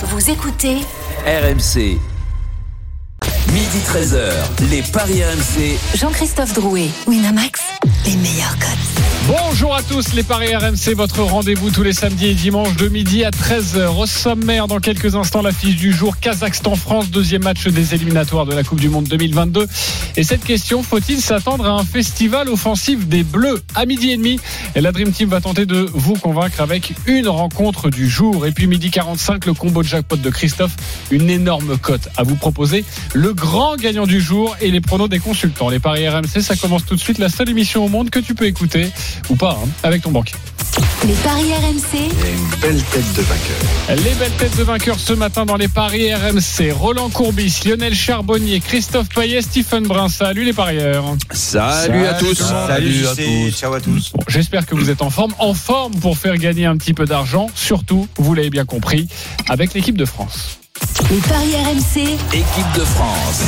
Vous écoutez RMC. Midi 13h, les Paris RMC. Jean-Christophe Drouet, Winamax, les meilleurs codes. Bonjour à tous, les Paris RMC, votre rendez-vous tous les samedis et dimanches de midi à 13h. Au sommaire, dans quelques instants, l'affiche du jour Kazakhstan-France, deuxième match des éliminatoires de la Coupe du Monde 2022. Et cette question, faut-il s'attendre à un festival offensif des Bleus à midi et demi? Et la Dream Team va tenter de vous convaincre avec une rencontre du jour. Et puis midi 45, le combo de jackpot de Christophe, une énorme cote à vous proposer. Le grand gagnant du jour et les pronos des consultants. Les Paris RMC, ça commence tout de suite, la seule émission au monde que tu peux écouter ou pas, hein, avec ton banquier. Les paris RMC, Il y a une belle tête de vainqueur. Les belles têtes de vainqueurs ce matin dans les paris RMC. Roland Courbis, Lionel Charbonnier, Christophe Payet, Stephen Brun. Salut les parieurs. Salut, à tous. Salut à tous. Ciao à tous. Bon, J'espère que vous êtes en forme. En forme pour faire gagner un petit peu d'argent. Surtout, vous l'avez bien compris, avec l'équipe de France. les paris RMC, Équipe de France.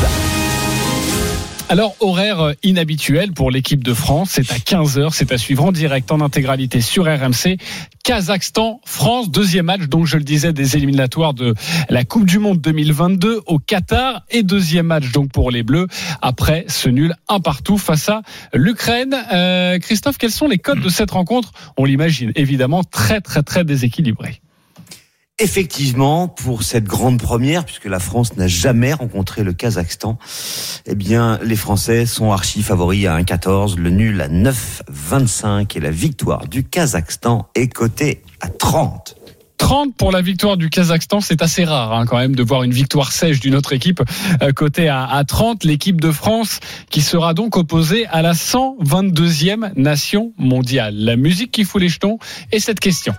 Alors, horaire euh, inhabituel pour l'équipe de France. C'est à 15h. C'est à suivre en direct, en intégralité sur RMC. Kazakhstan, France, deuxième match, donc je le disais, des éliminatoires de la Coupe du Monde 2022 au Qatar. Et deuxième match, donc pour les Bleus, après ce nul un partout face à l'Ukraine. Euh, Christophe, quels sont les codes de cette rencontre? On l'imagine, évidemment, très, très, très déséquilibré. Effectivement, pour cette grande première, puisque la France n'a jamais rencontré le Kazakhstan, eh bien, les Français sont archi favoris à 1,14, le nul à 9,25 et la victoire du Kazakhstan est cotée à 30. 30 pour la victoire du Kazakhstan, c'est assez rare hein, quand même de voir une victoire sèche d'une autre équipe euh, cotée à, à 30. L'équipe de France qui sera donc opposée à la 122e nation mondiale. La musique qui fout les jetons et cette question.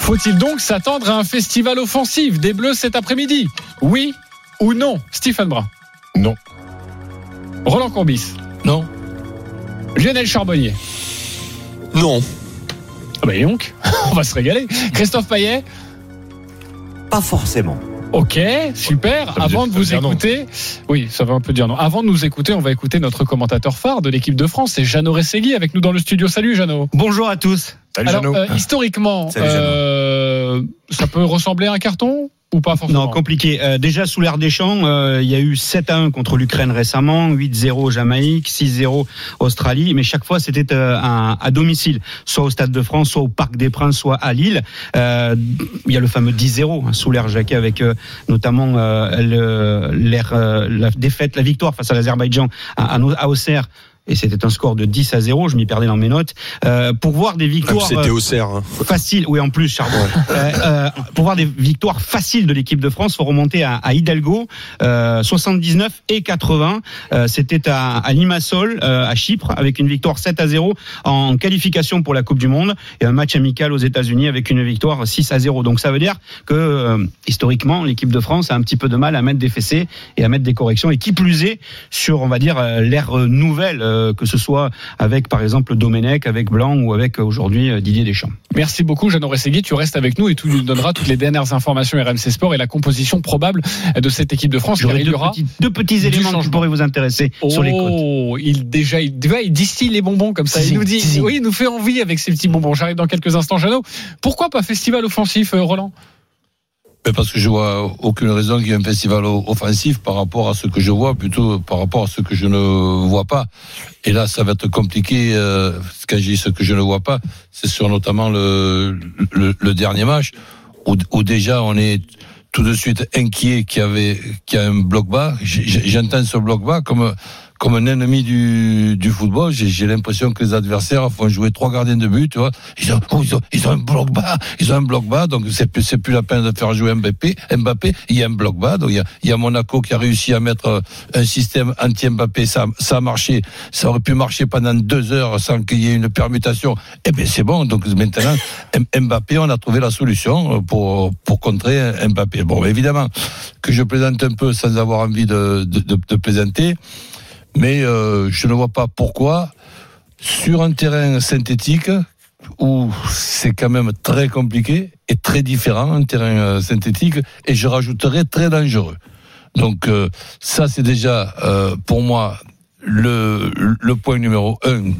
Faut-il donc s'attendre à un festival offensif des Bleus cet après-midi? Oui ou non? Stephen Brun Non. Roland Courbis Non. Lionel Charbonnier Non. Ah bah donc, on va se régaler. Christophe Payet Pas forcément. Ok, super. Ça Avant dire- de vous écouter, oui, ça va un peu dire non. Avant de nous écouter, on va écouter notre commentateur phare de l'équipe de France, c'est Jeannot Ressegui avec nous dans le studio. Salut Jeannot. Bonjour à tous. Salut Alors, euh, historiquement, Salut, euh, ça peut ressembler à un carton ou pas forcément Non, compliqué. Euh, déjà sous l'ère des champs, euh, il y a eu 7 à 1 contre l'Ukraine récemment, 8-0 Jamaïque, 6-0 Australie, mais chaque fois c'était euh, à domicile, soit au Stade de France, soit au Parc des Princes, soit à Lille. Euh, il y a le fameux 10-0 hein, sous l'ère Jacquet avec euh, notamment euh, le- l'ère, euh, la défaite, la victoire face à l'Azerbaïdjan à, à Auxerre. Et c'était un score de 10 à 0, je m'y perdais dans mes notes. Euh, pour voir des victoires C'était euh, au cerf. hein. faciles, oui en plus Charbon. Euh, pour voir des victoires faciles de l'équipe de France, faut remonter à, à Hidalgo, euh, 79 et 80. Euh, C'était à, à Limassol, à Chypre, avec une victoire 7 à 0 en qualification pour la Coupe du Monde et un match amical aux États-Unis avec une victoire 6 à 0. Donc ça veut dire que historiquement, l'équipe de France a un petit peu de mal à mettre des fessées et à mettre des corrections. Et qui plus est sur, on va dire, l'ère nouvelle, que ce soit avec par exemple Domenech, avec Blanc ou avec euh, aujourd'hui euh, Didier Deschamps. Merci beaucoup, Jeannot Ressegui. Tu restes avec nous et tu nous donneras toutes les dernières informations RMC Sport et la composition probable de cette équipe de France. y deux, aura petits, deux petits éléments qui pourraient vous intéresser sur les côtes. Oh, il déjà, il, déjà, il distille les bonbons comme ça. Il nous dit, oui, il nous fait envie avec ces petits bonbons. J'arrive dans quelques instants, Jeannot. Pourquoi pas festival offensif, euh, Roland? Mais parce que je vois aucune raison qu'il y ait un festival offensif par rapport à ce que je vois, plutôt par rapport à ce que je ne vois pas. Et là, ça va être compliqué. Euh, quand je dis ce que je ne vois pas, c'est sur notamment le, le, le dernier match où, où déjà on est tout de suite inquiet qu'il y avait qu'il y a un bloc bas. J'entends ce bloc bas comme comme un ennemi du, du football. J'ai l'impression que les adversaires font jouer trois gardiens de but. Tu vois, ils ont, ils ont, ils ont un bloc bas, ils ont un bloc bas, donc c'est plus plus la peine de faire jouer Mbappé. Mbappé, il y a un bloc bas, donc il y a, il y a Monaco qui a réussi à mettre euh, un système anti-Mbappé. Ça, ça a marché, ça aurait pu marcher pendant deux heures sans qu'il y ait une permutation. Eh bien c'est bon. Donc maintenant, Mbappé, on a trouvé la solution pour pour contrer Mbappé. Bon, évidemment que je plaisante un peu sans avoir envie de de, de, de plaisanter mais euh, je ne vois pas pourquoi sur un terrain synthétique où c'est quand même très compliqué et très différent un terrain euh, synthétique et je rajouterais très dangereux. Donc euh, ça c'est déjà pour moi le, le point numéro un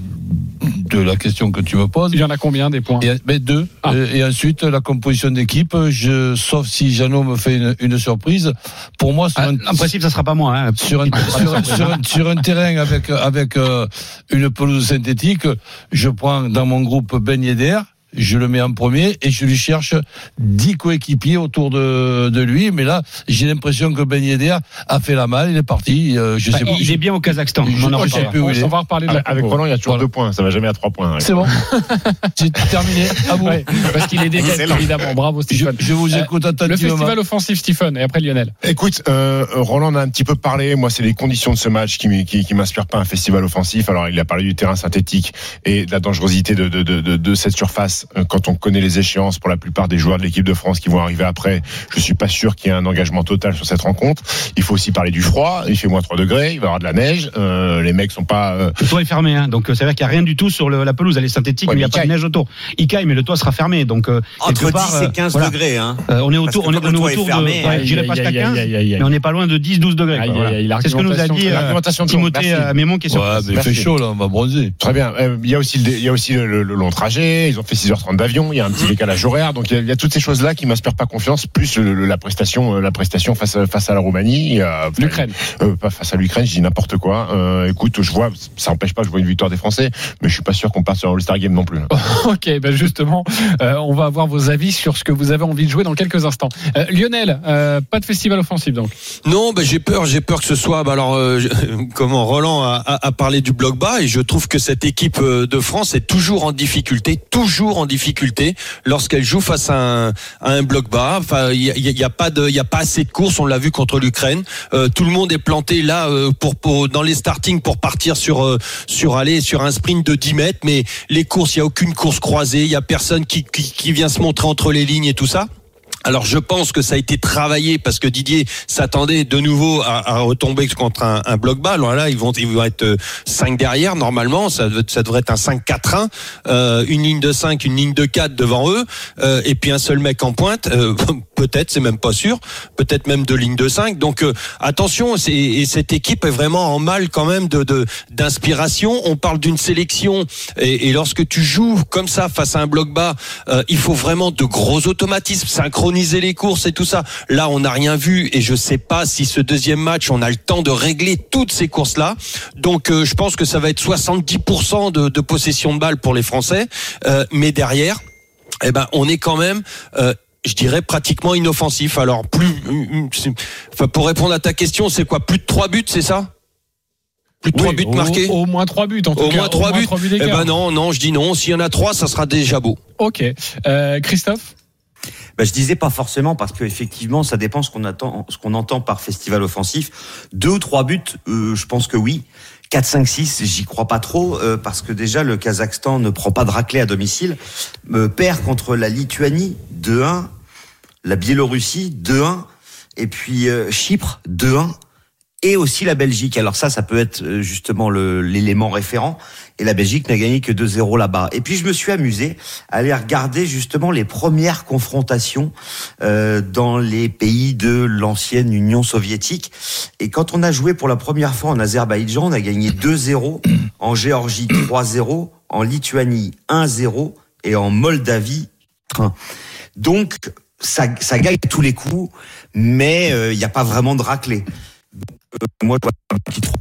de la question que tu me poses. Il y en a combien des points? Et, deux. Ah. Et, et ensuite, la composition d'équipe, je, sauf si Jeannot me fait une, une surprise, pour moi, sur Ah, un, En principe, ça sera pas moi. hein. sur un, sur, sur un- sur un terrain avec, avec euh, une pelouse synthétique, je prends dans mon groupe Ben Yedder, je le mets en premier et je lui cherche 10 coéquipiers autour de, de lui. Mais là, j'ai l'impression que Ben Yedder a fait la malle, il est parti. euh, je Bah, sais pas. il est bien au Kazakhstan. Je- On en reparlera. sais plus où il est. On va reparler de la Avec compo. Roland, il y a toujours Voilà. deux points. Ça va jamais à trois points. hein. C'est bon. J'ai terminé. À vous. Ouais, parce qu'il est décalé, évidemment. Bravo, Je, Stephen. je vous Euh, écoute Le attentivement. festival offensif, Stephen, et après Lionel. Écoute, euh, Roland en a un petit peu parlé. Moi, c'est les conditions de ce match qui, qui, qui m'inspirent pas un festival offensif. Alors, il a parlé du terrain synthétique et de la dangerosité de, de, de, de, de cette surface. Euh, Quand on connaît les échéances pour la plupart des joueurs de l'équipe de France qui vont arriver après, je suis pas sûr qu'il y ait un engagement total sur cette rencontre. Il faut aussi parler du froid. Il fait moins 3 degrés. Il va y avoir de la neige. Euh, les mecs sont pas. euh, Le toit est fermé, hein, donc ça veut dire qu'il n'y a rien du tout sur le- la pelouse. Elle est synthétique, Ouais, mais il n'y a pas de neige autour. Il caille, mais le toit sera fermé. Donc, euh, Entre part, 10 et euh, 15 voilà. degrés. Hein. Euh, on est autour, on est, on autour fermé, de, ouais, aïe, j'irai pas jusqu'à aïe, 15, aïe, aïe, aïe. mais on n'est pas loin de 10-12 degrés. Voilà. C'est ce que nous a dit de- euh, l'argumentation de Timothée Mémon qui est sur Ouais, place. mais il fait chaud là, on va bronzer. Très bien. Il y a aussi, le, long trajet. Ils ont fait 6h30 d'avion. Il y a un petit décalage horaire. Donc il y a, il y a toutes ces choses-là qui m'inspirent pas confiance. Plus le- le- la prestation, euh, la prestation face à, face à la Roumanie. L'Ukraine. euh, pas face à l'Ukraine. Je dis n'importe quoi. Euh, écoute, je vois, ça empêche pas que je vois une victoire des Français, mais je suis pas sûr qu'on parte sur un All-Star Game non plus. Ok, ben justement, euh, on va avoir vos avis sur ce que vous avez envie de jouer dans quelques instants. Euh, Lionel, euh, pas de festival offensif donc. Non, ben j'ai peur, j'ai peur que ce soit. bah alors, euh, je- comment Roland a, a- a parlé du bloc bas et je trouve que cette équipe de France est toujours en difficulté, toujours en difficulté lorsqu'elle joue face à un, à un bloc bas. Enfin, il y a, y a pas de, il a pas assez de courses. On l'a vu contre l'Ukraine. Euh, tout le monde est planté là euh, pour, pour dans les starting pour partir sur euh, sur aller sur un sprint de 10 mètres. Mais les courses, il y a aucune course croisée. Il y a personne qui, qui qui vient se montrer entre les lignes et tout ça. Alors je pense que ça a été travaillé parce que Didier s'attendait de nouveau à, retomber contre un, bloc bas. Là, ils vont, ils vont être 5 derrière normalement. Ça, ça devrait être un 5-4-1, euh, une ligne de 5, une ligne de 4 devant eux, euh, et puis un seul mec en pointe. Euh, peut-être, c'est même pas sûr. Peut-être même deux lignes de 5. Donc euh, attention, et cette équipe est vraiment en mal quand même de de- d'inspiration. On parle d'une sélection et, et lorsque tu joues comme ça face à un bloc bas, euh, il faut vraiment de gros automatismes, synchroniser les courses et tout ça. Là, on n'a rien vu et je sais pas si ce deuxième match, on a le temps de régler toutes ces courses-là. Donc, euh, je pense que ça va être 70% de, de possession de balle pour les Français, Euh, mais derrière, eh ben, on est quand même. euh, je dirais pratiquement inoffensif. Alors plus, c'est- enfin, pour répondre à ta question, c'est quoi Plus de trois buts, c'est ça? Plus de trois Oui, buts au, marqués? Au moins trois buts en tout Au cas. moins trois buts. Eh ben non, non, je dis non. S'il y en a trois, ça sera déjà beau. Ok. Euh, Christophe? Bah, je disais pas forcément parce que effectivement, ça dépend ce qu'on attend, ce qu'on entend par festival offensif. Deux ou trois buts, euh, je pense que oui. 4, 5, 6, j'y crois pas trop euh, parce que déjà le Kazakhstan ne prend pas de raclée à domicile, euh, perd contre la Lituanie 2-1, la Biélorussie 2-1 et puis euh, Chypre 2-1 et aussi la Belgique. Alors ça, ça peut être euh, justement l'élément référent. Et la Belgique n'a gagné que 2-0 là-bas. Et puis je me suis amusé à aller regarder justement les premières confrontations euh, dans les pays de l'ancienne Union soviétique. Et quand on a joué pour la première fois en Azerbaïdjan, on a gagné 2-0, en Géorgie 3-0, en Lituanie 1-0 et en Moldavie 1. Donc ça, ça gagne tous les coups, mais euh, il n'y a pas vraiment de raclée. Euh, moi, je vois un petit trou.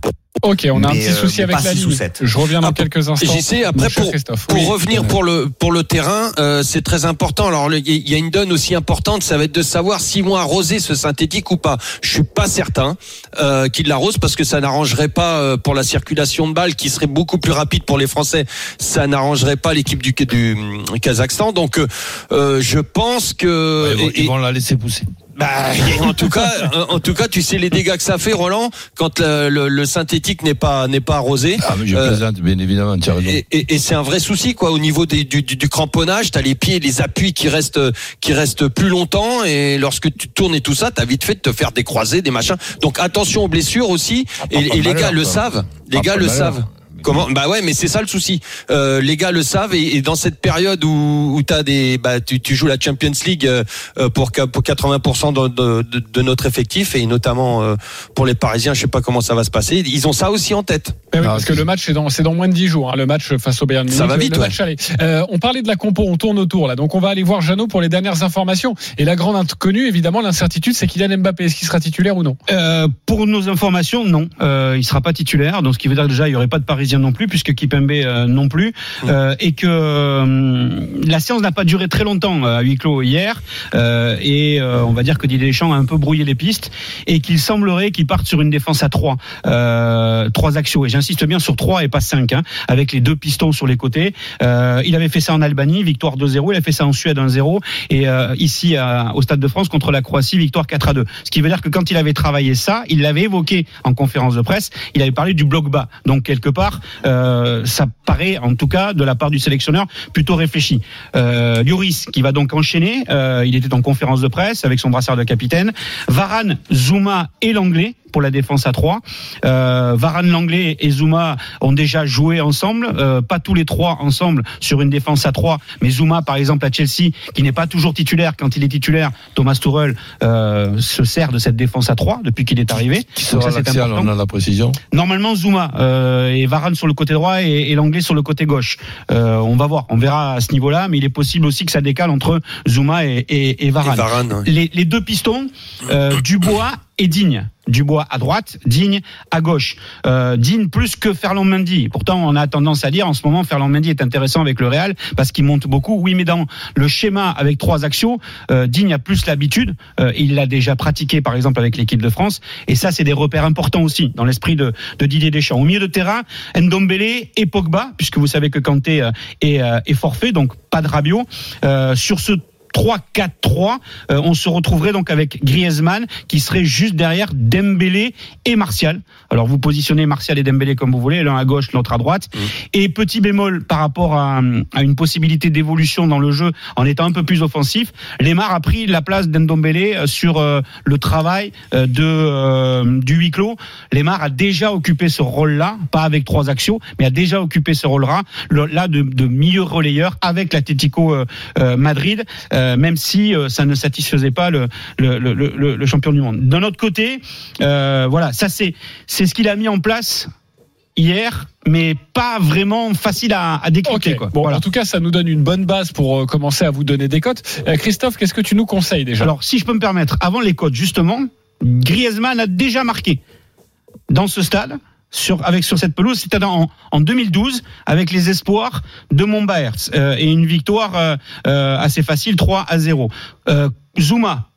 Ok, on a un petit euh, souci avec la ligne. Je reviens dans Ah, quelques instants. J'y sais, après pour, pour Oui. revenir pour le pour le terrain, euh, c'est très important. Alors il y a une donne aussi importante, ça va être de savoir s'ils vont arroser ce synthétique ou pas. Je suis pas certain euh, qu'ils l'arrosent parce que ça n'arrangerait pas euh, pour la circulation de balles qui serait beaucoup plus rapide pour les Français. Ça n'arrangerait pas l'équipe du, du Kazakhstan. Donc je pense que Ils vont- et- ils vont la laisser pousser. Bah, en tout cas, en tout cas, tu sais les dégâts que ça fait, Roland, quand le, le- le synthétique n'est pas n'est pas arrosé. Ah, mais je Euh, plaisante, bien évidemment, tu as raison. Et, et- et c'est un vrai souci quoi au niveau des- du, du, du cramponnage. T'as les pieds, les appuis qui restent qui restent plus longtemps et lorsque tu tournes et tout ça, t'as vite fait de te faire des croisés, des machins. Donc attention aux blessures aussi. Ah, Et, et les gars le quoi. savent. Les Pas gars le savent. Comment Bah ouais, mais c'est ça le souci. Euh, les gars le savent et, et dans cette période où, où t'as des, bah tu, tu joues la Champions League euh, euh, pour pour 80% de, de, de- de notre effectif et notamment euh, pour les Parisiens, je sais pas comment ça va se passer. Ils ont ça aussi en tête. Oui, Ah, parce que le match c'est dans c'est dans moins de 10 jours hein, le match face au Bayern Munich. Ça va vite, le ouais. match. Euh, on parlait de la compo, on tourne autour là. Donc on va aller voir Jeannot pour les dernières informations et la grande inconnue évidemment l'incertitude c'est Kylian Mbappé est-ce qu'il sera titulaire ou non? Euh, pour nos informations, non, euh, il sera pas titulaire. Donc ce qui veut dire que déjà il y aurait pas de Parisien non plus, puisque Kipembe euh, non plus, Euh, et que euh, la séance n'a pas duré très longtemps à huis clos hier. Et on va dire que Didier Deschamps a un peu brouillé les pistes et qu'il semblerait qu'il parte sur une défense à trois, euh, trois axiaux. Et j'insiste bien sur trois et pas cinq, hein, avec les deux pistons sur les côtés. Il avait fait ça en Albanie, victoire 2-0. Il a fait ça en Suède 1-0 et ici à- au Stade de France contre la Croatie, victoire 4 à 2. Ce qui veut dire que quand il avait travaillé ça, il l'avait évoqué en conférence de presse, il avait parlé du bloc bas. Donc quelque part, euh, ça paraît en tout cas de la part du sélectionneur plutôt réfléchi. Euh, Lloris qui va donc enchaîner, euh, il était en conférence de presse avec son brassard de capitaine. Varane, Zuma et l'anglais pour la défense à 3. Euh, Varane, Langlais et Zuma ont déjà joué ensemble, euh, pas tous les trois ensemble sur une défense à 3, mais Zuma par exemple à Chelsea, qui n'est pas toujours titulaire, quand il est titulaire, Thomas Tuchel euh, se sert de cette défense à 3 depuis qu'il est arrivé. Qui Donc sera ça c'est important. On a la précision. Normalement Zuma euh, et Varane sur le côté droit et, et l'anglais sur le côté gauche. Euh, on va voir, on verra à ce niveau-là, mais il est possible aussi que ça décale entre Zuma et, et, et Varane Et Varane. hein. les, les deux pistons, euh, Dubois et Digne. Dubois à droite, Digne à gauche. Euh, Digne plus que Ferland Mendy. Pourtant, on a tendance à dire en ce moment, Ferland Mendy est intéressant avec le Real parce qu'il monte beaucoup. Oui, mais dans le schéma avec trois axiaux, euh, Digne a plus l'habitude. Euh, il l'a déjà pratiqué, par exemple, avec l'équipe de France. Et ça, c'est des repères importants aussi dans l'esprit de, de Didier Deschamps. Au milieu de terrain, Ndombele et Pogba, puisque vous savez que Kanté euh, est, euh, est forfait, donc pas de Rabiot. Euh, sur ce 3-4-3, euh, on se retrouverait donc avec Griezmann qui serait juste derrière Dembélé et Martial. Alors vous positionnez Martial et Dembélé comme vous voulez, l'un à gauche, l'autre à droite. Et petit bémol par rapport à, à une possibilité d'évolution dans le jeu en étant un peu plus offensif, Lemar a pris la place d'Endombélé euh, sur euh, le travail euh, de du huis clos. Lemar a déjà occupé ce rôle-là, pas avec trois axiaux, mais a déjà occupé ce rôle-là, le- là de, de milieu relayeur avec l'Atlético Madrid, euh, même si euh, ça ne satisfaisait pas le, le, le, le- le champion du monde. D'un autre côté, euh, voilà, ça c'est c'est ce qu'il a mis en place hier, mais pas vraiment facile à, à décrypter. Ok. Quoi. Bon, Voilà. en tout cas, ça nous donne une bonne base pour euh, commencer à vous donner des cotes. Euh, Christophe, qu'est-ce que tu nous conseilles déjà? Alors, si je peux me permettre, avant les codes, justement, Griezmann a déjà marqué dans ce stade. Sur, avec sur cette pelouse, c'était en, en 2012 avec les espoirs de Montbaerts euh, et une victoire euh, euh, assez facile 3 à 0. Euh, Zuma,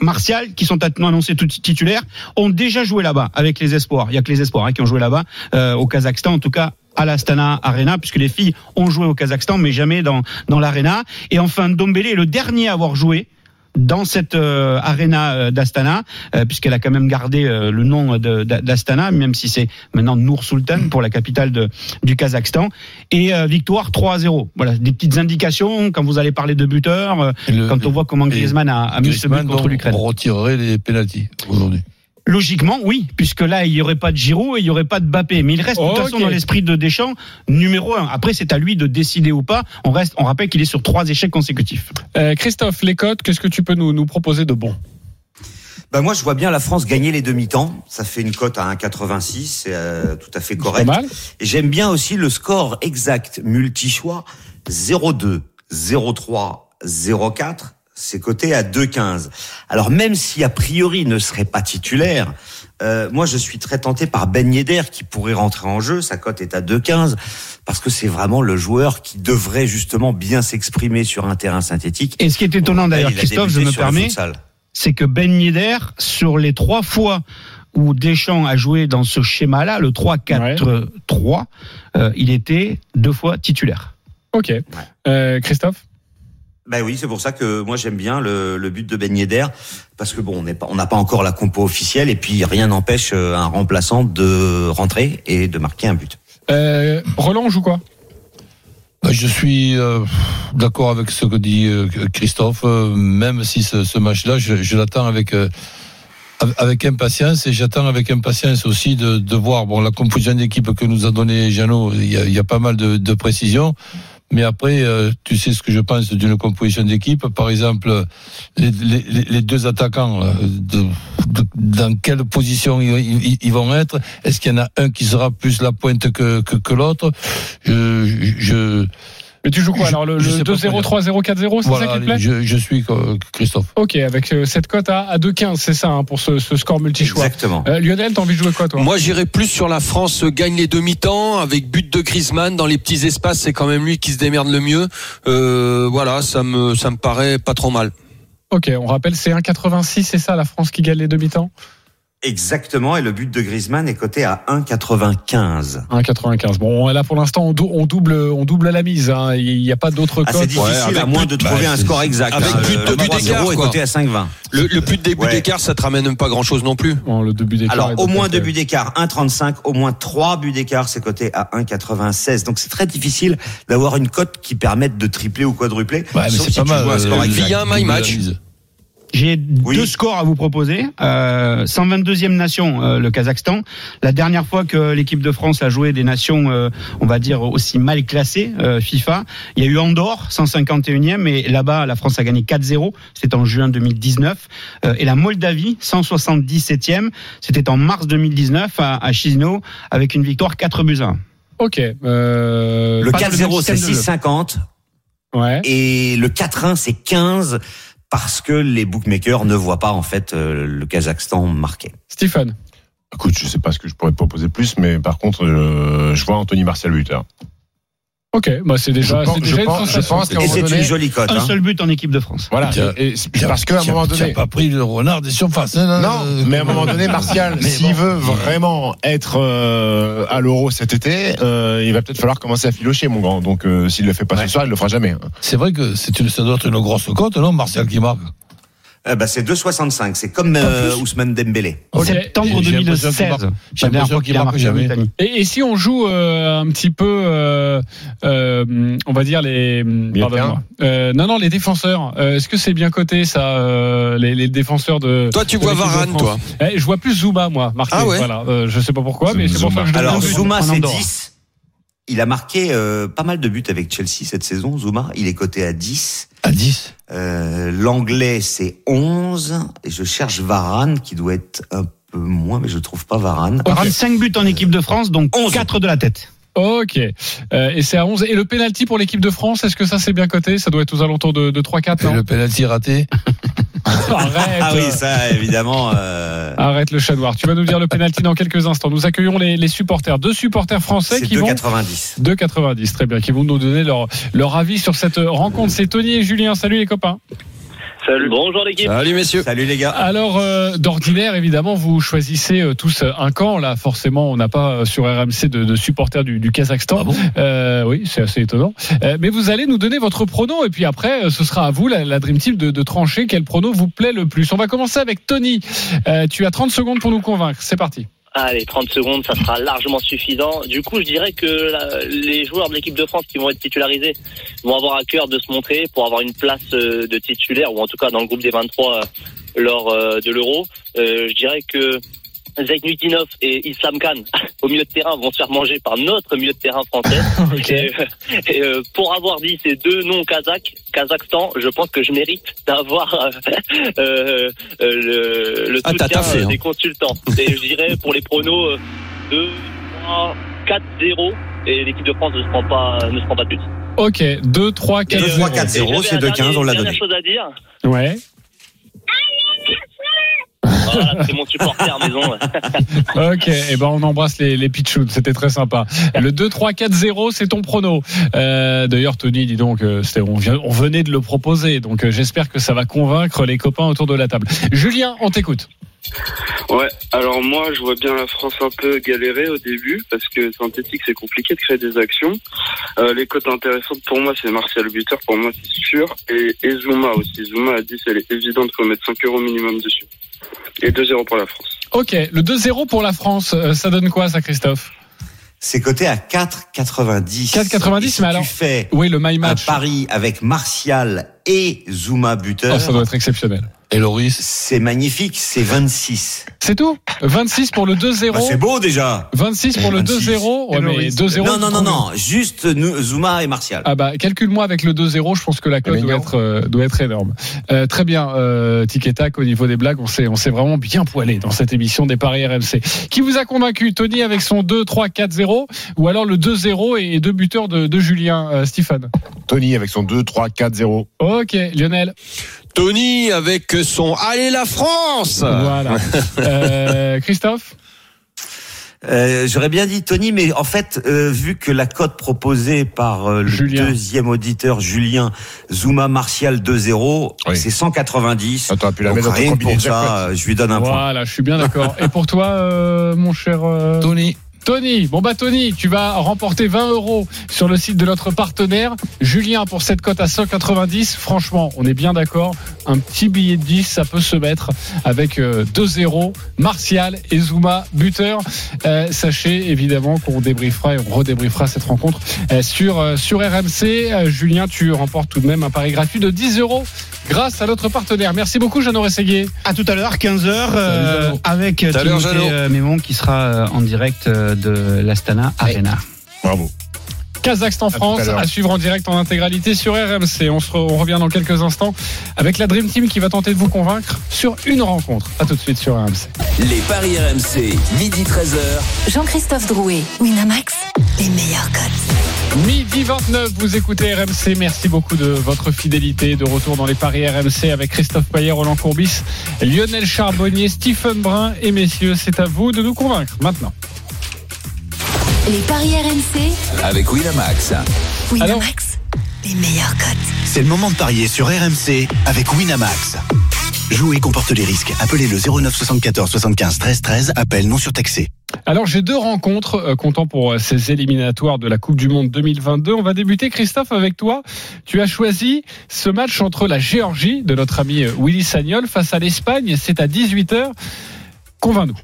Martial, qui sont annoncés tout titulaires, ont déjà joué là-bas avec les espoirs. Il y a que les espoirs hein, qui ont joué là-bas euh, au Kazakhstan, en tout cas à l'Astana Arena, puisque les filles ont joué au Kazakhstan, mais jamais dans dans l'arena. Et enfin, Dombele est le dernier à avoir joué dans cette euh, arena euh, d'Astana, euh, puisqu'elle a quand même gardé euh, le nom d'Astana, même si c'est maintenant Nour Sultan pour la capitale de, du Kazakhstan. Et euh, victoire 3 à 0. Voilà, des petites indications quand vous allez parler de buteurs, euh, quand on voit comment Griezmann a, a mis ce but contre l'Ukraine. On retirerait les pénalties aujourd'hui. Logiquement, oui, puisque là, il n'y aurait pas de Giroud et il n'y aurait pas de Mbappé. Mais il reste de toute façon dans l'esprit de Deschamps numéro un. Après, c'est à lui de décider ou pas. On reste, on rappelle qu'il est sur trois échecs consécutifs. Euh, Christophe, les cotes, qu'est-ce que tu peux nous, nous proposer de bon? Bah moi, je vois bien la France gagner les demi-temps. Ça fait une cote à 1,86, c'est euh, tout à fait Pas correct. mal. Et j'aime bien aussi le score exact multi-choix 0,2, 0,3, 0,4. C'est coté à 2,15. Alors même si a priori il ne serait pas titulaire, euh, moi je suis très tenté par Ben Yedder qui pourrait rentrer en jeu. Sa cote est à 2,15 parce que c'est vraiment le joueur qui devrait justement bien s'exprimer sur un terrain synthétique. Et ce qui est étonnant d'ailleurs, Christophe, je me permets, c'est que Ben Yedder, sur les trois fois où Deschamps a joué dans ce schéma-là, le 3-4-3, euh, il était deux fois titulaire. Ok. Euh, Christophe? Ben oui, c'est pour ça que moi j'aime bien le, le but de Ben Yedder parce que bon, on n'est pas, on n'a pas encore la compo officielle et puis rien n'empêche euh, un remplaçant de rentrer et de marquer un but. euh, Roland, joue quoi? Bah, Je suis euh, d'accord avec ce que dit euh, Christophe, euh, même si ce, ce match-là, je, je l'attends avec euh, avec impatience et j'attends avec impatience aussi de, de voir bon la composition d'équipe que nous a donné Jeannot. Il y a, il y a pas mal de, de précisions. Mais après, euh, tu sais ce que je pense d'une composition d'équipe. Par exemple, les, les, les deux attaquants, euh, de, de- dans quelle position ils, ils- ils vont être? Est-ce qu'il y en a un qui sera plus la pointe que, que, que l'autre? Je, je, Mais tu joues quoi alors Le, je le sais pas 2-0, quoi 3-0, 4-0, c'est ça qui te plaît? je, je suis euh, Christophe. Ok, avec euh, cette cote à, à 2-15, c'est ça hein, pour ce, ce score multi-choix. Exactement. Euh, Lionel, t'as envie de jouer quoi toi? Moi, j'irais plus sur la France gagne les demi-temps avec but de Griezmann dans les petits espaces. C'est quand même lui qui se démerde le mieux. Euh, voilà, ça me ça me paraît pas trop mal. Ok, on rappelle, c'est 1,86, c'est ça la France qui gagne les demi-temps? Exactement. Et le but de Griezmann est coté à 1,95. 1,95. Bon, là pour l'instant, on, dou- on double, on double la mise. hein. Il n'y a pas d'autres Ah, c'est difficile à moins but- de trouver bah, un score exact. avec hein. but Le de but 3-0 d'écart, est coté à 5,20. Le, le but des buts Ouais. d'écart, ça te ramène pas grand-chose non plus. Bon, le début d'écart. Alors, au moins deux buts d'écart, 1,35, au moins trois buts d'écart, c'est coté à 1,96. Donc, c'est très difficile d'avoir une cote qui permette de tripler ou quadrupler. Ouais, mais c'est si pas mal. un score euh, exact. Via un my match. J'ai Oui. deux scores à vous proposer. Euh, 122e nation, euh, le Kazakhstan. La dernière fois que l'équipe de France a joué des nations, euh, on va dire aussi mal classées, euh, FIFA, il y a eu Andorre, 151e, et là-bas, la France a gagné 4-0. C'était en juin 2019. Euh, et la Moldavie, 177e. C'était en mars 2019 à, à Chisinau, avec une victoire 4 buts à 1. Ok. euh, Le Pas dans le même 4-0, c'est système de jeu. 6,50. Ouais. Et le 4-1, c'est 15 parce que les bookmakers ne voient pas, en fait, euh, le Kazakhstan marqué. Stephen. Écoute, je sais pas ce que je pourrais te proposer plus, mais par contre, euh, je vois Anthony Martial buteur. Ok, bah c'est déjà, Je pense- c'est déjà je une pense- je Et c'est une jolie cote. Un hein. seul but en équipe de France. Voilà. Et, et parce qu'à un moment donné. pas pris le renard des surfaces. hein, Non, euh, mais à un moment donné, Martial, s'il bon. veut vraiment être euh, à l'Euro cet été, euh, il va peut-être falloir commencer à filocher, mon grand. Donc, euh, s'il le fait pas ce soir, il le fera jamais. hein. C'est vrai que c'est une, ça doit être une grosse cote, non, Martial qui marque? Euh, bah, c'est 2,65. C'est comme euh, Ousmane Dembélé. En septembre J'ai l'impression 2016. qu'il marque- j'ai l'impression qu'il marque jamais. Et, et si on joue euh, un petit peu, euh, euh, on va dire les, pardonne-moi. Euh, non non les défenseurs. Euh, Est-ce que c'est bien coté ça, euh, les, les défenseurs de Toi, tu de vois Varane, toi. Eh, Je vois plus Zuma moi marqué. Ah ouais Voilà. Euh, je sais pas pourquoi, mais c'est pour ça que je Alors. Zuma, c'est Andorre. 10. Il a marqué euh, pas mal de buts avec Chelsea cette saison, Zuma. Il est coté à 10. À 10 Euh, L'anglais, c'est 11. Et je cherche Varane, qui doit être un peu moins, mais je trouve pas Varane. Ok. 45 buts en équipe de France, donc 11. 4 de la tête. Ok. Euh, et c'est à 11. Et le penalty pour l'équipe de France, est-ce que ça c'est bien coté? Ça doit être aux alentours de, de 3-4, Et non? le penalty raté? Arrête. Ah oui, ça, évidemment. euh, Arrête le chat noir. Tu vas nous dire le penalty dans quelques instants. Nous accueillons les, les supporters, deux supporters français qui vont 2,90. 2,90, très bien, qui vont nous donner leur, leur avis sur cette rencontre. C'est Tony et Julien. Salut les copains. Salut. Bonjour l'équipe. Salut, messieurs. Salut les gars. Alors, euh, d'ordinaire, évidemment, vous choisissez euh, tous un camp. Là, forcément, on n'a pas euh, sur RMC de, de supporters du, du Kazakhstan. Ah bon? Euh, oui, c'est assez étonnant. Euh, mais vous allez nous donner votre prono et puis après, euh, ce sera à vous, la, la Dream Team, de, de trancher quel prono vous plaît le plus. On va commencer avec Tony. Euh, tu as 30 secondes pour nous convaincre. C'est parti. Allez, 30 secondes, ça sera largement suffisant. Du coup, je dirais que les joueurs de l'équipe de France qui vont être titularisés vont avoir à cœur de se montrer pour avoir une place euh, de titulaire, ou en tout cas dans le groupe des 23 euh, lors euh, de l'Euro. Je dirais que Zaitnutinov et Islam Khan au milieu de terrain vont se faire manger par notre milieu de terrain français. Et, euh, et, euh, pour avoir dit ces deux noms kazakhs, Kazakhstan, je pense que je mérite d'avoir euh, euh, euh, le, le Ah, soutien euh, hein. des consultants. Et je dirais pour les pronos euh, 2, 3, 4, 0 et l'équipe de France ne se prend pas ne se prend pas de but. Ok, 2, 3, 4, 2, 3, 4, 0, Et c'est j'avais un 2, 15, on l'a donné. dernière chose à dire. Ouais. C'est mon supporter maison. Ok, et ben on embrasse les, les pitchouns, c'était très sympa. Le 2-3-4-0, c'est ton prono. Euh, D'ailleurs, Tony, dis donc, euh, on, on venait de le proposer, donc euh, j'espère que ça va convaincre les copains autour de la table. Julien, on t'écoute. Ouais, alors moi je vois bien la France un peu galérer au début parce que synthétique c'est compliqué de créer des actions. Euh, les cotes intéressantes pour moi c'est Martial Buteur, pour moi c'est sûr. Et, et Zuma aussi. Zuma à 10 elle est évidente, faut mettre 5 euros minimum dessus. Et 2-0 pour la France. Ok, le 2-0 pour la France, euh, ça donne quoi ça, Christophe? C'est coté à 4,90. 4,90, Et si mais alors- Tu fais Oui, le my un match. pari avec Martial et Zuma buteur. Oh, ça doit être exceptionnel. Et Loris C'est magnifique, c'est 26. C'est tout? 26 pour le 2-0. Bah, c'est beau déjà. 26 pour le 26. 2-0. Ouais, mais 2-0. Non, non, non, non, juste nous, Zuma et Martial. Ah bah calcule-moi avec le 2-0, je pense que la cote doit être euh, doit être énorme. Euh, très bien, euh, Tic et Tac au niveau des blagues, on s'est on s'est vraiment bien poilé dans cette émission des paris RMC. Qui vous a convaincu, Tony avec son 2-3-4-0 ou alors le 2-0 et deux buteurs de, de Julien, euh, Stéphane? Tony avec son 2, 3, 4, 0. Ok, Lionel. Tony avec son Allez la France Voilà. Euh, Christophe? Euh, J'aurais bien dit Tony, mais en fait, euh, vu que la cote proposée par euh, le Julien. deuxième auditeur Julien Zuma Martial 2-0, Oui. c'est 190. Ah, t'aurais pu la Donc rien pour ça, je lui donne un point. Voilà, je suis bien d'accord. Et pour toi, euh, mon cher euh, Tony. Tony, bon bah Tony, tu vas remporter 20 euros sur le site de notre partenaire. Julien, pour cette cote à 190, franchement, on est bien d'accord. Un petit billet de 10, ça peut se mettre avec euh, 2-0. Martial et Zuma, buteur. Euh, sachez évidemment qu'on débriefera et on redébriefera cette rencontre euh, sur, euh, sur RMC. Euh, Julien, tu remportes tout de même un pari gratuit de 10 euros grâce à notre partenaire. Merci beaucoup, Jeannot Séguier. À tout à l'heure, 15h, Jeannot. avec euh, Timothée euh, Mémon qui sera euh, en direct euh, de l'Astana Arena. Bravo. Kazakhstan France à suivre en direct en intégralité sur RMC. On, se re- on revient dans quelques instants avec la Dream Team qui va tenter de vous convaincre sur une rencontre. À tout de suite sur RMC. Les paris RMC, midi 13h. Jean-Christophe Drouet, Winamax, les meilleurs cotes. Midi 29, vous écoutez RMC. Merci beaucoup de votre fidélité. De retour dans les paris RMC avec Christophe Payet, Roland Courbis, Lionel Charbonnier, Stephen Brun et messieurs, c'est à vous de nous convaincre maintenant. Les paris RMC, Avec Winamax. Winamax, les meilleurs cotes. C'est le moment de parier sur RMC avec Winamax. Jouer comporte les risques. Appelez le 09 74 75 13 13. Appel non surtaxé. Alors j'ai deux rencontres euh, comptant pour euh, ces éliminatoires de la Coupe du Monde 2022. On va débuter Christophe avec toi. Tu as choisi ce match entre la Géorgie de notre ami euh, Willy Sagnol face à l'Espagne. C'est à 18h. Convainc-nous.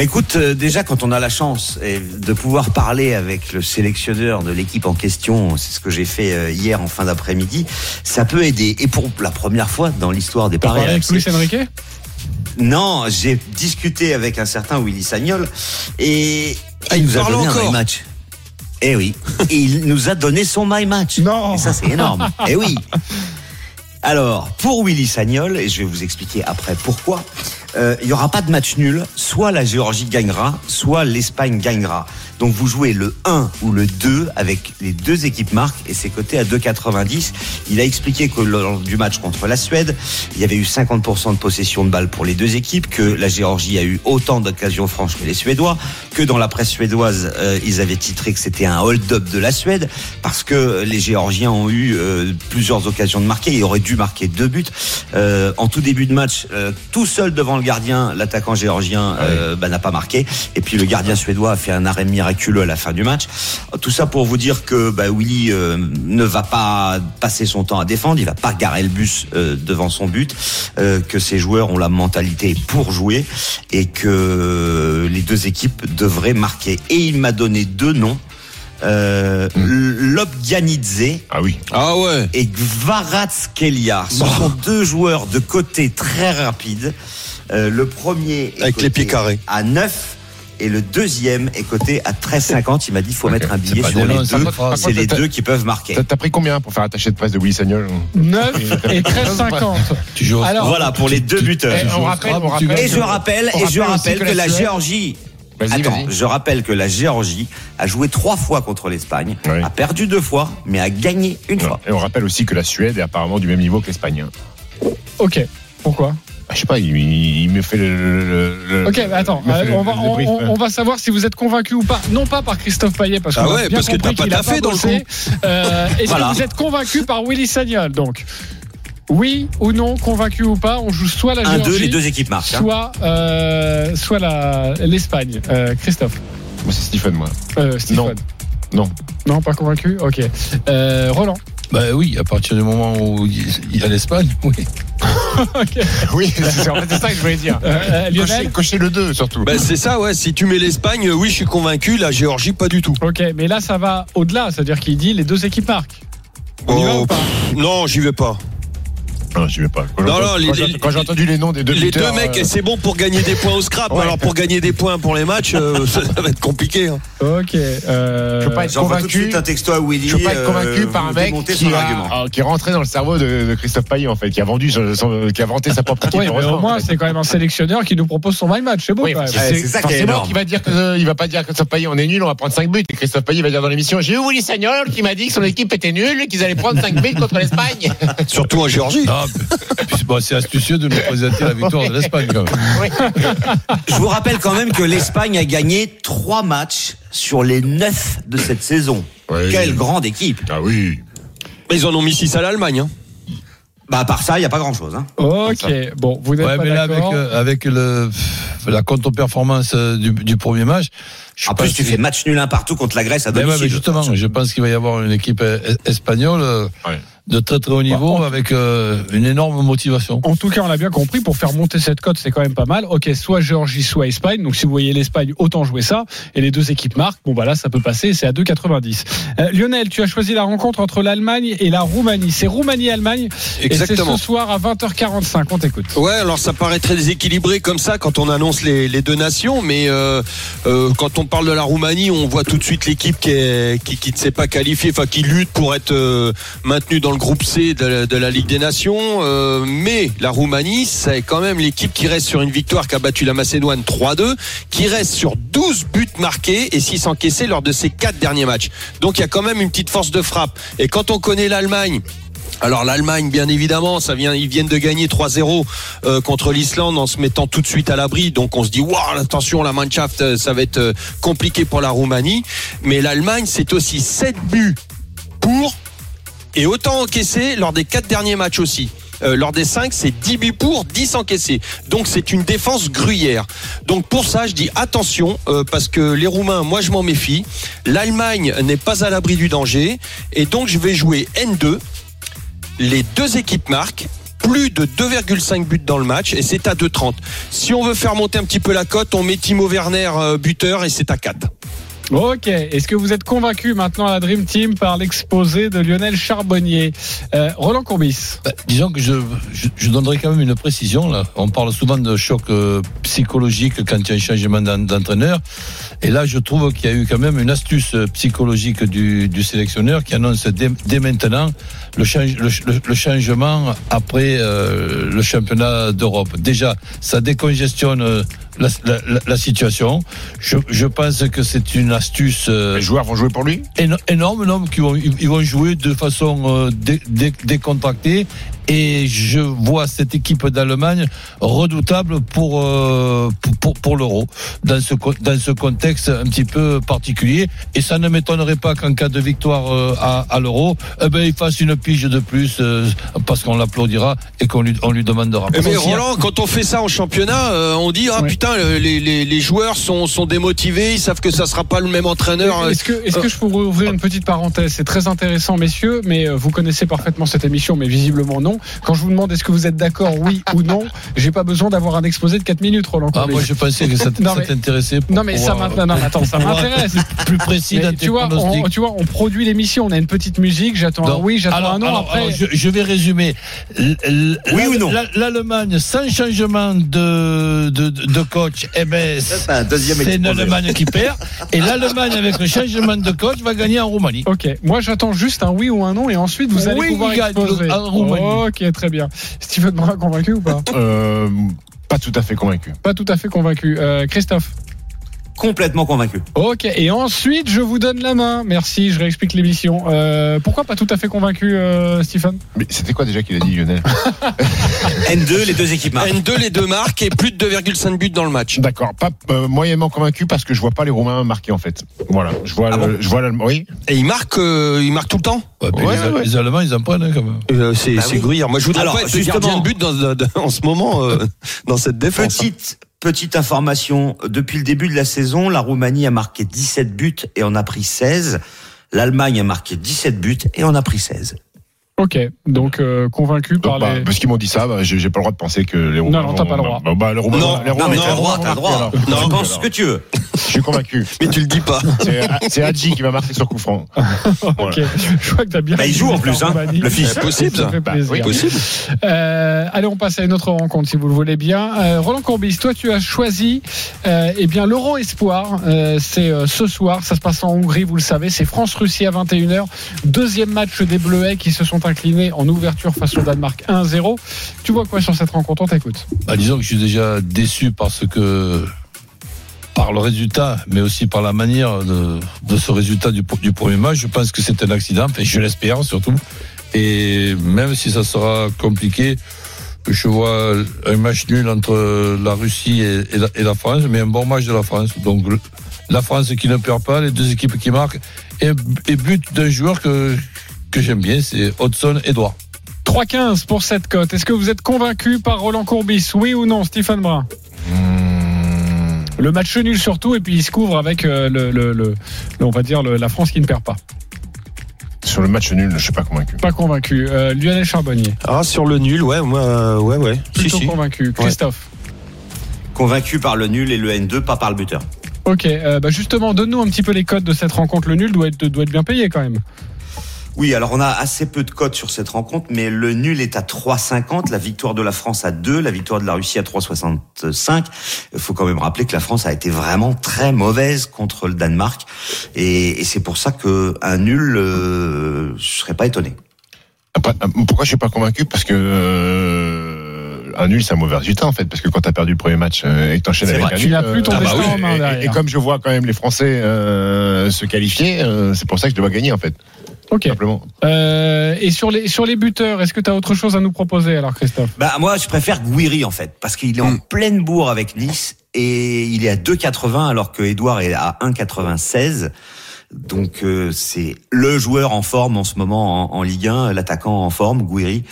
Bah écoute, euh, déjà quand on a la chance eh, de pouvoir parler avec le sélectionneur de l'équipe en question, c'est ce que j'ai fait euh, hier en fin d'après-midi, ça peut aider. Et pour la première fois dans l'histoire des paris avec Luis Enrique? Non, j'ai discuté avec un certain Willy Sagnol et Ah, il nous a donné un encore my match. Eh oui, et il nous a donné son my match. Non. Et ça c'est énorme. Eh oui. Alors, pour Willy Sagnol, et je vais vous expliquer après pourquoi, il n'y aura pas de match nul. Soit la Géorgie gagnera, soit l'Espagne gagnera. Donc vous jouez le 1 ou le 2 avec les deux équipes marques et c'est coté à 2,90. Il a expliqué que lors du match contre la Suède, il y avait eu 50% de possession de balles pour les deux équipes, que la Géorgie a eu autant d'occasions franches que les Suédois, que dans la presse suédoise, euh, ils avaient titré que c'était un hold-up de la Suède parce que les Géorgiens ont eu euh, plusieurs occasions de marquer. Ils auraient dû marquer deux buts. Euh, en tout début de match, tout seul devant le gardien, l'attaquant géorgien euh, bah, n'a pas marqué. Et puis le gardien suédois a fait un arrêt miraculeux à la fin du match. Tout ça pour vous dire que bah, Willy euh, ne va pas passer son temps à défendre, il va pas garer le bus euh, devant son but, euh, que ses joueurs ont la mentalité pour jouer et que les deux équipes devraient marquer. Et il m'a donné deux noms. Euh, Lobjanidze Ah oui. Ah ouais. et Gvaratskelia. Ce sont deux joueurs de côté très rapides. Euh, le premier est Avec les pieds carrés. à 9 et le deuxième est coté à 13,50. Il m'a dit il faut mettre un billet sur les deux. c'est les deux qui peuvent marquer. T'as pris combien pour faire attaché de presse de Willy Sagnol? 9 et 13,50. Tu joues au Alors, Voilà pour les deux buteurs. Eh, on rappelle, on rappelle. Et je rappelle, et je rappelle que la Géorgie. Attends, je rappelle que la Géorgie a joué trois fois contre l'Espagne, Oui. a perdu deux fois, mais a gagné une fois. Et on rappelle aussi que la Suède est apparemment du même niveau que l'Espagne. Ok. Pourquoi? Je sais pas, il, me fait le. le- le- Ok, bah attends, euh, le- on, va, le on, brief, on- hein. on va savoir si vous êtes convaincu ou pas. Non pas par Christophe Payet, parce, Ah ouais, bien parce que compris t'as pas qu'il a taffé dans le bossé. Euh, Est-ce Voilà. que vous êtes convaincu par Willy Sagnol Donc, oui ou non, convaincu ou pas, on joue soit la Un, Géorgie, deux, les deux équipes marquent. hein. soit, euh, soit la- l'Espagne. Euh, Christophe, Moi, c'est Stephen, moi. euh, Stephen. Non. Non, pas convaincu? Ok. Euh, Roland. Bah oui, à partir du moment où il y a l'Espagne, oui. Ok. Oui, c'est en fait, c'est ça que je voulais dire. Euh, euh, Cocher, cocher le 2 surtout. Ben c'est ça, ouais. Si tu mets l'Espagne, oui, je suis convaincu. La Géorgie, pas du tout. Ok, mais là ça va au-delà, c'est-à-dire qu'il dit les deux équipes marquent. On y va Oh, ou pas? pff, non, j'y vais pas. Non, j'y vais pas. Quand Non, j'ai- non, les- quand j'ai- entendu les noms des deux Les buteurs, deux mecs, euh, c'est bon pour gagner des points au scrap. Ouais. Alors pour gagner des points pour les matchs, euh, ça, ça va être compliqué. hein. Ok. euh, Je peux pas être J'envoie tout de convaincu. suite un texto à Willy. Je peux pas être euh, convaincu par un mec qui, son a- argument. ah, qui est rentré dans le cerveau de, de Christophe Payet en fait, qui a vendu, son- qui a vanté sa propre équipe. Heureusement, au moins, en fait. c'est quand même un sélectionneur qui nous propose son my match. C'est beau Oui, quand même. c'est c'est ça qui est énorme. qu'il va dire que euh, il va pas dire que Christophe Payet on est nul, on va prendre 5 buts et Christophe Payet va dire dans l'émission j'ai eu Willy Sagnol qui m'a dit que son équipe était nulle et qu'ils allaient prendre 5 buts contre l'Espagne. Surtout en Géorgie. Non, bon, c'est astucieux de nous présenter la victoire de l'Espagne. quand même. Je vous rappelle quand même que l'Espagne a gagné trois matchs sur les neuf de cette saison. Oui. Quelle grande équipe. Ah oui. Mais ils en ont mis 6 à l'Allemagne. hein. Bah, à part ça, il n'y a pas grand chose. Hein. Ok. Bon, vous n'êtes Ouais, pas mais là, avec, d'accord. euh, avec le, la contre-performance euh, du, du premier match. je En plus, tu fais match nul un partout contre la Grèce à Mais ouais, domicile. mais justement, je pense qu'il va y avoir une équipe euh, espagnole Ouais. De très très haut niveau Bah, on- avec euh, une énorme motivation. En tout cas, on l'a bien compris, pour faire monter cette cote, c'est quand même pas mal. Ok, soit Géorgie, soit Espagne. Donc si vous voyez l'Espagne, autant jouer ça. Et les deux équipes marquent. Bon, bah là, ça peut passer. C'est à 2,90. Euh, Lionel, tu as choisi la rencontre entre l'Allemagne et la Roumanie. C'est Roumanie-Allemagne. Et Exactement. c'est ce soir à 20h45. On t'écoute. Ouais, alors ça paraît très déséquilibré comme ça quand on annonce les, les deux nations, mais euh, euh, quand on parle de la Roumanie, on voit tout de suite l'équipe qui, est, qui, qui ne s'est pas qualifiée, enfin qui lutte pour être euh, maintenue dans le groupe C de, la- Ligue des Nations. euh, mais la Roumanie, c'est quand même l'équipe qui reste sur une victoire qui a battu la Macédoine 3-2, qui reste sur 12 buts marqués et 6 encaissés lors de ses quatre derniers matchs. Donc il y a quand même une petite force de frappe. Et quand on connaît l'Allemagne, alors l'Allemagne, bien évidemment, ça vient, ils viennent de gagner 3-0 euh, contre l'Islande en se mettant tout de suite à l'abri. Donc on se dit, waouh, attention, la Mannschaft, euh, ça va être compliqué pour la Roumanie. Mais l'Allemagne, c'est aussi 7 buts pour et autant encaissé lors des quatre derniers matchs aussi. Euh, lors des 5, c'est 10 buts pour, 10 encaissés. Donc c'est une défense gruyère. Donc pour ça, je dis attention, euh, parce que les Roumains, moi je m'en méfie. L'Allemagne n'est pas à l'abri du danger. Et donc je vais jouer N2. Les deux équipes marquent. Plus de 2,5 buts dans le match et c'est à 2,30. Si on veut faire monter un petit peu la cote, on met Timo Werner euh, buteur et c'est à 4. Ok. Est-ce que vous êtes convaincu maintenant à la Dream Team par l'exposé de Lionel Charbonnier? Euh, Roland Courbis. Bah, disons que je, je, donnerai quand même une précision. Là. On parle souvent de choc euh, psychologique quand il y a un changement d'en- d'entraîneur. Et là, je trouve qu'il y a eu quand même une astuce euh, psychologique du, du sélectionneur qui annonce dès, dès maintenant le, change, le, le- le changement après le championnat d'Europe. Déjà, ça décongestionne la, la- la- la situation. Je, je pense que c'est une astuce. euh, Les joueurs vont jouer pour lui? éno- énorme nombre qui vont ils ils vont jouer de façon euh, dé- dé- décontractée et je vois cette équipe d'Allemagne redoutable pour euh, pour, pour, pour l'euro dans ce dans ce contexte un petit peu particulier et ça ne m'étonnerait pas qu'en cas de victoire euh, à, à l'euro eh ben il fasse une pige de plus euh, parce qu'on l'applaudira et qu'on lui on lui demandera Mais qu'il y a- Roland, quand on fait ça en championnat, euh, on dit ah Ouais. putain les, les, les joueurs sont, sont démotivés, ils savent que ça sera pas le même entraîneur. Est-ce que, est-ce que je pourrais ouvrir une petite parenthèse? C'est très intéressant, messieurs, mais euh, vous connaissez parfaitement cette émission, mais visiblement non. Quand je vous demande est-ce que vous êtes d'accord, oui ou non, j'ai pas besoin d'avoir un exposé de 4 minutes, Roland. ah, moi je pensais que ça, Non, ça mais- t'intéressait non, mais ça m'intéresse. Non, mais attends, ça m'intéresse. plus précis dans tu vois, on, tu vois, on produit l'émission, on a une petite musique, j'attends un oui, j'attends alors, un non. alors, après, alors, je, je vais résumer. Oui ou non la- L'Allemagne, sans changement de, de, de coach, eh ben, c'est l'Allemagne qui perd. Et l'Allemagne, avec le changement de coach, va gagner en Roumanie. Ok, moi j'attends juste un oui ou un non et ensuite vous allez Oui, pouvoir exposer. en Roumanie. Ok, très bien. Steven Brun convaincu ou pas? Euh, Pas tout à fait convaincu. Pas tout à fait convaincu. Euh, Christophe? Complètement convaincu. Ok, et ensuite je vous donne la main. Merci, je réexplique l'émission. Euh, pourquoi pas tout à fait convaincu, euh, Stephen? Mais c'était quoi déjà qu'il a dit Lionel? N2, les deux équipes marquent. N2 les deux marques et plus de 2,5 buts dans le match. D'accord, pas euh, moyennement convaincu parce que je vois pas les Roumains marquer en fait. Voilà, je vois, Ah le- bon je vois l'Allemagne. Oui. Et ils marquent, euh, ils marquent tout le temps? Ouais, Ouais, les, ouais. les Allemands, ils en prennent hein, quand même. Euh, c'est Bah c'est oui. gruyère. Moi je voudrais Alors, pas être justement. gardien de but dans, dans- en ce moment euh, dans cette défense. Petite, petite information. Depuis le début de la saison, la Roumanie a marqué 17 buts et en a pris 16. L'Allemagne a marqué 17 buts et en a pris 16. Ok, donc euh, convaincu par bah, les. parce qu'ils m'ont dit ça, bah, j'ai j'ai pas le droit de penser que les Roumains. non, t'as vont- pas le droit. Bah, bah, les Roumains, Non, les Roumains Non, t'as le droit, t'as le droit. Tu Non, penses ce que tu veux. Je suis convaincu. Mais tu le dis pas. C'est c'est Hadji qui va marquer sur coup franc. Ok, je vois que t'as bien. Bah, il joue en plus, hein, le fils. C'est possible, Ça fait Bah, plaisir. oui. Possible. Euh, allez, on passe à une autre rencontre si vous le voulez bien. Euh, Roland Courbis, toi tu as choisi euh, eh bien l'Euro Espoir. Euh, c'est euh, ce soir, ça se passe en Hongrie, vous le savez. C'est France-Russie à 21h. Deuxième match des Bleuets qui se sont inclinés en ouverture face au Danemark 1-0. Tu vois quoi sur cette rencontre? On t'écoute. Bah, disons que je suis déjà déçu parce que par le résultat, mais aussi par la manière de, ce résultat du, premier match, je pense que c'est un accident, je l'espère surtout. Et même si ça sera compliqué, je vois un match nul entre la Russie et, la, France, mais un bon match de la France. Donc la France qui ne perd pas, les deux équipes qui marquent, et, et but d'un joueur que, que j'aime bien, c'est Hudson Edouard. 3-15 pour cette cote. Est-ce que vous êtes convaincu par Roland Courbis Oui ou non, Stéphane Brun? Mmh. Le match nul surtout, et puis il se couvre avec euh, le, le- le- le- on va dire le- la France qui ne perd pas. Sur le match nul, je suis pas convaincu. Pas convaincu. Euh, Lionel Charbonnier, Ah, sur le nul, ouais, moi, euh, ouais, ouais. Plutôt si. convaincu. Christophe. Convaincu par le nul et le N2, pas par le buteur. Ok, euh, bah justement, donne-nous un petit peu les codes de cette rencontre. Le nul doit être, doit être bien payé quand même. Oui, alors on a assez peu de cotes sur cette rencontre, mais le nul est à 3,50, la victoire de la France à 2, la victoire de la Russie à 3,65. Il faut quand même rappeler que la France a été vraiment très mauvaise contre le Danemark, et, et c'est pour ça que un nul, euh, je serais pas étonné. Après, euh, pourquoi je suis pas convaincu? Parce que euh, un nul, c'est un mauvais résultat en fait. Parce que quand t'as perdu le premier match euh, et que t'enchaînes avec vrai. un Tu nul, n'as plus ton ah bah oui, en main et- comme je vois quand même les Français euh, se qualifier, euh, c'est pour ça que je dois gagner en fait, Ok. simplement. Euh, et sur les, sur les buteurs, est-ce que tu as autre chose à nous proposer alors, Christophe? Bah moi, je préfère Guiri en fait, parce qu'il est en pleine bourre avec Nice et il est à 2,80 alors que Edouard est à 1,96. Donc euh, c'est le joueur en forme en ce moment en, en Ligue 1, l'attaquant en forme, Guiri.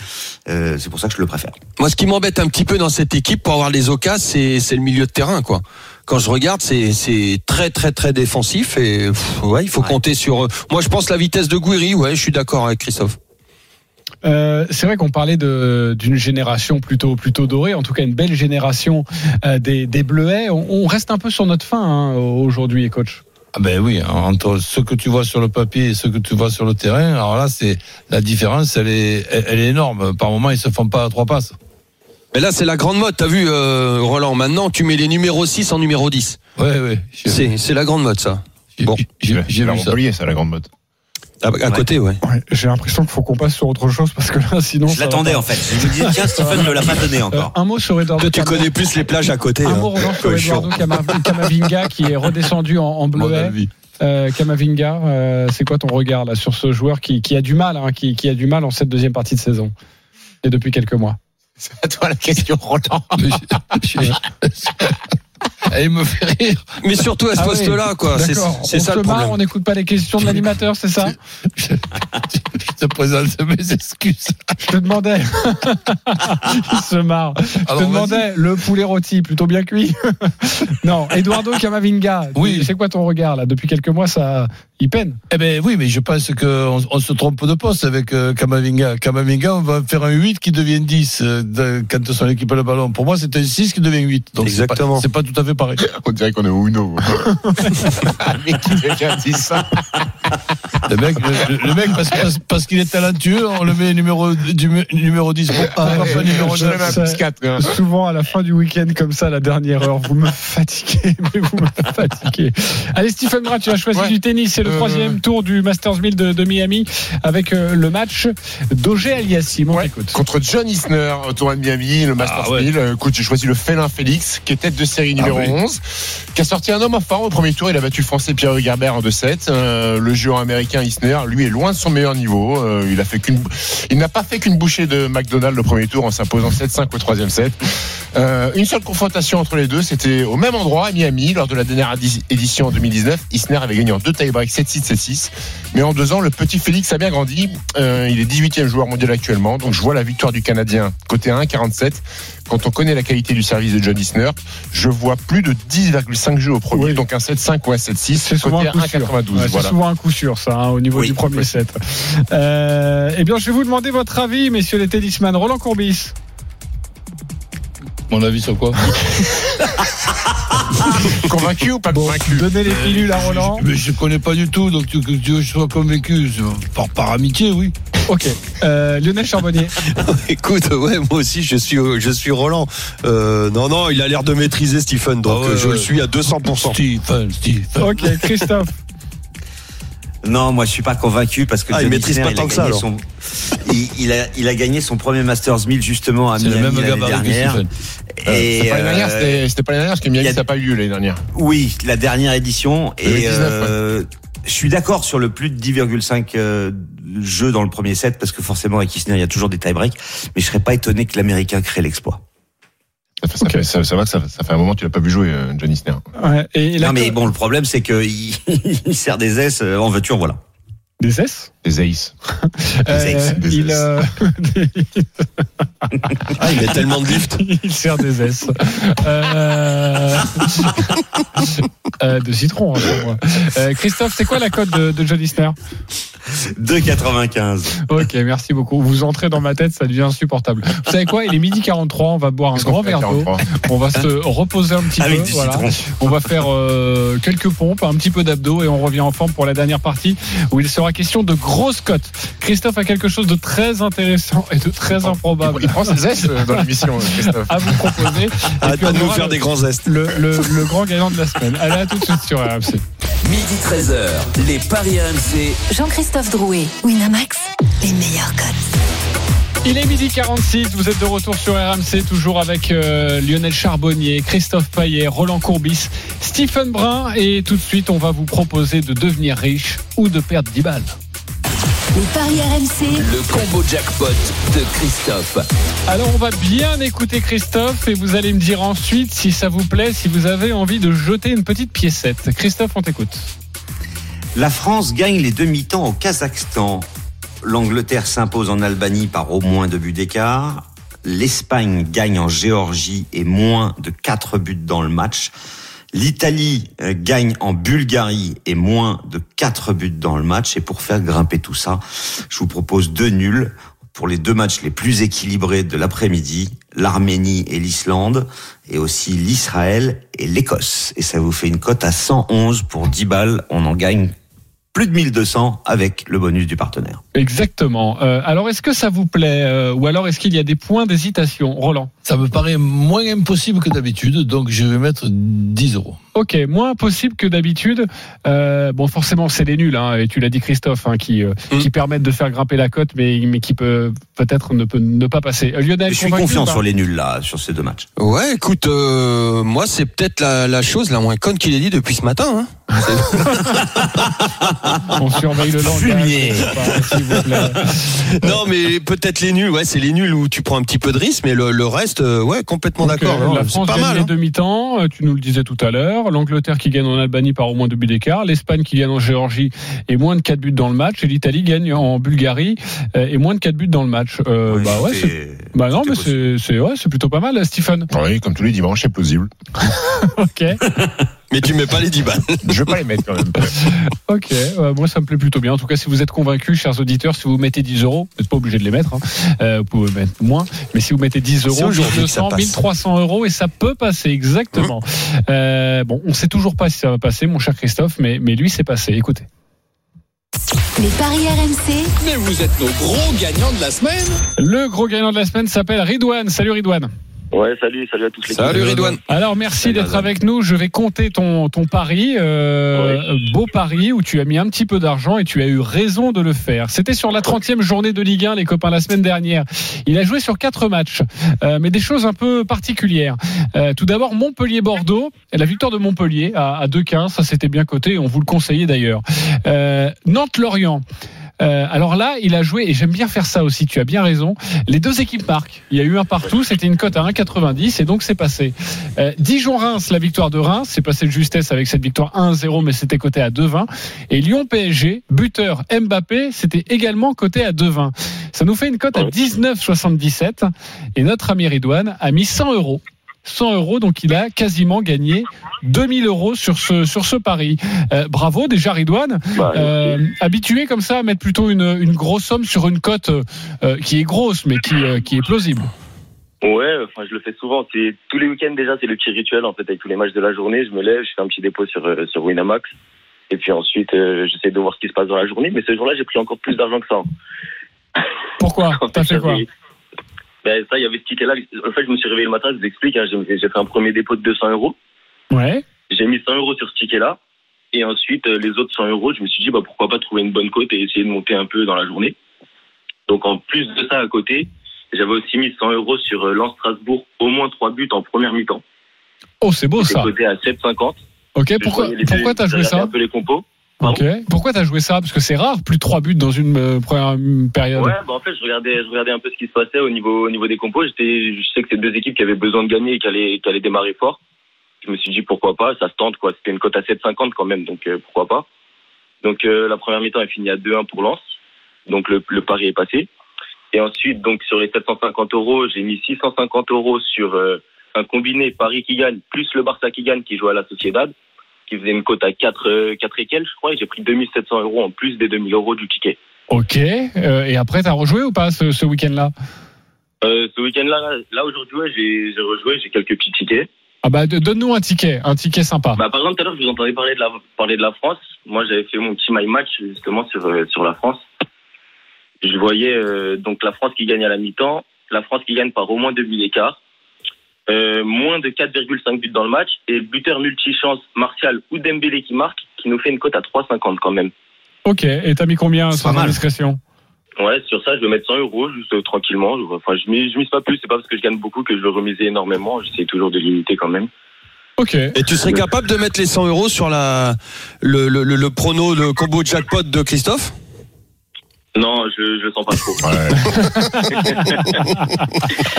Euh, c'est pour ça que je le préfère. Moi, ce qui m'embête un petit peu dans cette équipe pour avoir les occasions, c'est, c'est le milieu de terrain, quoi. Quand je regarde, c'est, très, très, très défensif et pff, ouais, il faut Ouais. compter sur. euh, Moi, je pense la vitesse de Guiri. Ouais, je suis d'accord avec Christophe. Euh, c'est vrai qu'on parlait d'une génération plutôt plutôt dorée, en tout cas une belle génération euh, des, des Bleuets. On, on reste un peu sur notre fin hein, aujourd'hui, coach. Ah ben oui, entre ce que tu vois sur le papier et ce que tu vois sur le terrain, alors là, c'est la différence, elle est, elle elle est énorme. Par moment, ils se font pas à trois passes. Mais là, c'est la grande mode. T'as vu, euh, Roland Maintenant, tu mets les numéros 6 en numéro 10. Ouais, ouais. C'est, c'est la grande mode, ça. bon. j'ai vu ça. Montpellier, c'est la grande mode. À, à côté, ouais. J'ai l'impression qu'il faut qu'on passe sur autre chose parce que là, sinon. Je ça l'attendais en fait. Je me disais tiens, Stephen ne l'a pas donné Euh, encore. un mot sur Eduardo Toi, tu connais plus les plages à côté. Un hein. mot sur Ouais. Eduardo Cama- Camavinga qui est redescendu en, en Mon bleuet. avis. Euh, Camavinga, euh, c'est quoi ton regard là sur ce joueur qui, qui a du mal, hein, qui, qui a du mal en cette deuxième partie de saison et depuis quelques mois? C'est à toi la question, Roland. Elle me fait rire. Mais surtout à ce Ah oui. poste-là, quoi. C'est, ça se le marre, problème. on n'écoute pas les questions de l'animateur, c'est ça Je te présente mes excuses. Je te demandais. Il se marre. Je te demandais le poulet rôti, plutôt bien cuit. non, Eduardo Camavinga. Oui. C'est quoi ton regard là? Depuis quelques mois, ça, il peine. Eh ben oui, mais je pense qu'on on se trompe de poste avec euh, Kamavinga. Kamavinga, on va faire un 8 qui devient 10 euh, de- quand son équipe a le ballon. Pour moi, c'est un 6 qui devient 8. Donc c'est pas- Exactement. C'est pas, tout à fait pareil. On dirait qu'on est au Uno. Mais qui déjà dit ça Le mec, le, le mec parce, parce- parce qu'il est talentueux, on le met numéro, du, numéro 10. Pourquoi pas numéro Je le mets 9 à plus 4. Souvent à la fin du week-end comme ça, la dernière heure, vous me fatiguez, mais vous me fatiguez. Allez, Stephen Bra, tu as choisi Ouais. du tennis. C'est le Euh, troisième tour du Masters 1000 de, de Miami avec euh, le match d'Auger Aliassime. On Ouais. Contre John Isner au tournoi de Miami, le Masters Ah ouais. 1000. Euh, Écoute, j'ai choisi le Félin Félix, qui est tête de série numéro Ah oui. 11, qui a sorti un homme en forme au premier tour. Il a battu le Français Pierre Hugerbert en 2-7. Euh, le joueur américain Isner, lui, est loin de son meilleur niveau. Euh, il a fait qu'une, il n'a pas fait qu'une bouchée de McDonald's le premier tour en s'imposant 7-5 au troisième set. Euh, une seule confrontation entre les deux, c'était au même endroit à Miami lors de la dernière édi- édition en 2019. Isner avait gagné en deux tie-breaks 7-6, 7-6. Mais en deux ans, le petit Félix a bien grandi. Euh, il est 18e joueur mondial actuellement. Donc je vois la victoire du Canadien côté 1,47. Quand on connaît la qualité du service de John Isner, je vois plus de 10,5 jeux au premier. Oui. Donc un 7-5 ou un 7-6. C'est souvent un coup sûr. 1,92. Ouais, voilà. souvent un coup sûr, ça, hein, au niveau Oui. du premier set. Euh, eh bien, je vais vous demander votre avis, messieurs les tennisman. Roland Courbis. Mon avis sur quoi Convaincu ou pas convaincu Donnez les pilules à Roland. Mais je connais pas du tout, donc tu, que tu veux que je sois convaincu. Par, par amitié, oui. Ok. Euh, Lionel Charbonnier. Écoute, ouais, moi aussi, je suis, je suis Roland. Euh, non, non, il a l'air de maîtriser Stephen, donc Ah ouais, euh, je ouais. le suis à 200%. Stephen, Stephen. Ok, Christophe. Non, moi je suis pas convaincu parce que Ah, il John maîtrise Isner, pas il tant a que ça, gagné alors. son- il, il a, il a gagné son premier Masters 1000 justement à C'est le Miami même l'année dernière. Stephen. Et C'était pas l'année dernière, euh, c'était- c'était pas l'année dernière parce que il Miami a- ça n'a pas eu lieu l'année dernière. oui, la dernière édition. Et 2019, euh, je suis d'accord sur le plus de 10,5 euh, jeux dans le premier set parce que forcément avec Isner il y a toujours des tie-breaks. Mais je serais pas étonné que l'Américain crée l'exploit. Ça, fait, ça, Ok. fait, ça, ça va que ça, ça fait un moment que tu l'as pas vu jouer, euh, Johnny Sner. Ouais, et la Non mais bon, le problème c'est que il, il sert des S euh, en voiture, voilà. Des S? Des Ace. Euh, des il, euh, Ah, il met tellement de lift. il sert des S. Euh, euh, de citron, hein, pour moi. Euh, Christophe, c'est quoi la cote de, de Johnny Sner? 2,95. Ok, merci beaucoup. Vous entrez dans ma tête, ça devient insupportable. Vous savez quoi? Il est midi 43, on va boire un grand verre d'eau. 43? On va se reposer un petit Avec peu. du voilà. citron. On va faire euh, quelques pompes, un petit peu d'abdos et on revient en forme pour la dernière partie où il sera question de grosses cotes. Christophe a quelque chose de très intéressant et de très improbable Il prend ses S euh, dans l'émission, euh, Christophe. à vous proposer. Arrête pas de nous faire le- des grands zestes. le, le, le grand gagnant de la semaine. Allez, à tout de suite sur RMC. Midi 13h, les Paris RMC. Jean-Christophe Drouet, Winamax, les meilleurs cotes. Il est midi 46, vous êtes de retour sur RMC, toujours avec euh, Lionel Charbonnier, Christophe Paillet, Roland Courbis, Stephen Brun, et tout de suite, on va vous proposer de devenir riche ou de perdre 10 balles. Les paris RMC, Le combo jackpot de Christophe. Alors, on va bien écouter Christophe, et vous allez me dire ensuite si ça vous plaît, si vous avez envie de jeter une petite piécette. Christophe, on t'écoute. La France gagne les demi-temps au Kazakhstan. L'Angleterre s'impose en Albanie par au moins deux buts d'écart. L'Espagne gagne en Géorgie et moins de 4 buts dans le match. L'Italie euh, gagne en Bulgarie et moins de 4 buts dans le match. Et pour faire grimper tout ça, je vous propose deux nuls pour les deux matchs les plus équilibrés de l'après-midi, l'Arménie et l'Islande, et aussi l'Israël et l'Écosse. Et ça vous fait une cote à 111 pour 10 balles. On en gagne plus de 1200 avec le bonus du partenaire. Exactement. Euh, alors, est-ce que ça vous plaît, euh, ou alors est-ce qu'il y a des points d'hésitation Roland? Ça me paraît moins impossible que d'habitude, donc je vais mettre 10 euros. Ok, moins possible que d'habitude. Euh, bon, forcément, c'est les nuls, hein, et tu l'as dit Christophe, hein, qui euh, Mm. qui permettent de faire grimper la cote, mais mais qui peut peut-être ne peut ne pas passer. Euh, Lionel, Je suis confiant sur les nuls là, sur ces deux matchs. Ouais, écoute, euh, moi, c'est peut-être la, la chose la moins conne qu'il ait dit depuis ce matin. Hein. On surveille le langage. Non, mais peut-être les nuls. Ouais, c'est les nuls où tu prends un petit peu de risque, mais le, le reste, euh, ouais, complètement d'accord. euh, hein. la C'est France pas gagne mal. les hein. demi-temps, euh, tu nous le disais tout à l'heure. L'Angleterre qui gagne en Albanie par au moins deux buts d'écart. L'Espagne qui gagne en Géorgie et moins de 4 buts dans le match. Et l'Italie gagne en Bulgarie et moins de 4 buts dans le match. Euh, Oui, bah ouais, c'est, bah non, mais c'est, ouais, plutôt pas mal, Stephen. Oui, comme tous les dimanches, c'est plausible. Ok. Mais tu mets pas les 10 balles. Je vais pas les mettre quand même. Ok, euh, moi ça me plaît plutôt bien. En tout cas, si vous êtes convaincus, chers auditeurs, si vous mettez 10 euros, vous n'êtes pas obligé de les mettre, hein. Euh, vous pouvez mettre moins, mais si vous mettez 10 C'est euros, aujourd'hui que ça 1200, passe. 1300 euros, et ça peut passer, exactement. Euh, bon, on sait toujours pas si ça va passer, mon cher Christophe, mais, mais lui, c'est passé. Écoutez. les paris RMC, Mais vous êtes nos gros gagnants de la semaine. Le gros gagnant de la semaine s'appelle Ridouane. Salut Ridouane. Ouais, salut, salut à tous les Salut Ridouane. Alors merci d'être avec nous. Je vais compter ton, ton pari, euh, beau pari où tu as mis un petit peu d'argent et tu as eu raison de le faire. C'était sur la 30e journée de Ligue 1, les copains, la semaine dernière. Il a joué sur quatre matchs, euh, mais des choses un peu particulières. Euh, tout d'abord, Montpellier-Bordeaux, la victoire de Montpellier à, à 2-15, ça c'était bien coté, on vous le conseillait d'ailleurs. Euh, Nantes-Lorient. Euh, alors là, il a joué, et j'aime bien faire ça aussi, tu as bien raison. Les deux équipes marquent. Il y a eu un partout, c'était une cote à 1,90 et donc c'est passé. Euh, Dijon-Reims, la victoire de Reims, c'est passé de justesse avec cette victoire 1-0, mais c'était coté à 2,20. Et Lyon-PSG, buteur Mbappé, c'était également coté à 2,20. Ça nous fait une cote à 19,77 et notre ami Ridouane a mis 100 euros. 100 euros, donc il a quasiment gagné 2000 euros sur ce, sur ce pari. Euh, bravo déjà Ridouane. Bah, Euh, habitué comme ça à mettre plutôt une, une grosse somme sur une cote euh, qui est grosse mais qui, qui est plausible. Ouais, enfin je le fais souvent. C'est tous les week-ends déjà, c'est le petit rituel en fait avec tous les matchs de la journée. Je me lève, je fais un petit dépôt sur euh, sur Winamax, et puis ensuite euh, j'essaie de voir ce qui se passe dans la journée. Mais ce jour-là, j'ai pris encore plus d'argent que ça. Pourquoi T'as fait quoi Ben ça, il y avait ce ticket-là. En fait, je me suis réveillé le matin. Je vous explique. hein, j'ai j'ai fait un premier dépôt de 200 euros. Ouais. J'ai mis 100 euros sur ce ticket-là. Et ensuite, euh, les autres 100 euros, je me suis dit, bah, pourquoi pas trouver une bonne cote et essayer de monter un peu dans la journée. Donc, en plus de ça, à côté, j'avais aussi mis 100 euros sur euh, Lens Strasbourg, au moins 3 buts en première mi-temps. Oh, c'est beau ça. coté à 7,50. Ok, pourquoi, t'as joué ça un peu les compos. Ok. Pourquoi t'as joué ça? Parce que c'est rare, plus de 3 buts dans une euh, première période. Ouais, bah en fait, je regardais, je regardais un peu ce qui se passait au niveau, au niveau des compos. J'étais, je sais que c'est deux équipes qui avaient besoin de gagner et qui allaient, qui allaient démarrer fort. Je me suis dit pourquoi pas, ça se tente quoi. C'était une cote à 7,50 quand même, donc euh, pourquoi pas? Donc euh, la première mi-temps est finie à 2-1 pour Lens, donc le, le pari est passé. Et ensuite, donc sur les 750 euros, j'ai mis 650 euros sur euh, un combiné Paris qui gagne plus le Barça qui gagne qui joue à la Sociedad, qui faisait une cote à 4, euh, 4 et quelques, je crois. Et j'ai pris 2700 euros en plus des 2000 euros du ticket. Ok. euh, et après, t'as rejoué ou pas ce, ce week-end-là? Euh, ce week-end-là, là aujourd'hui, ouais, j'ai rejoué, j'ai quelques petits tickets. Ah bah donne-nous un ticket, un ticket sympa. Bah, par exemple, tout à l'heure, je vous entendais parler de la, parler de la France. Moi, j'avais fait mon petit my match justement sur, euh, sur la France. Je voyais euh, donc la France qui gagne à la mi-temps, la France qui gagne par au moins deux buts d'écart, euh, moins de 4,5 buts dans le match, et buteur multichance Martial ou Dembélé qui marque, qui nous fait une cote à 3,50 quand même. Ok. Et t'as mis combien sans indiscrétion? Ouais, sur ça, je vais mettre 100 euros, juste euh, tranquillement. Je- Enfin, je mise, je mise pas plus. C'est pas parce que je gagne beaucoup que je veux remiser énormément. J'essaie toujours de limiter quand même. Ok. Et tu serais capable de mettre les 100 euros sur la, le, le, le, le prono, le combo jackpot de Christophe? Non, je, je le sens pas trop.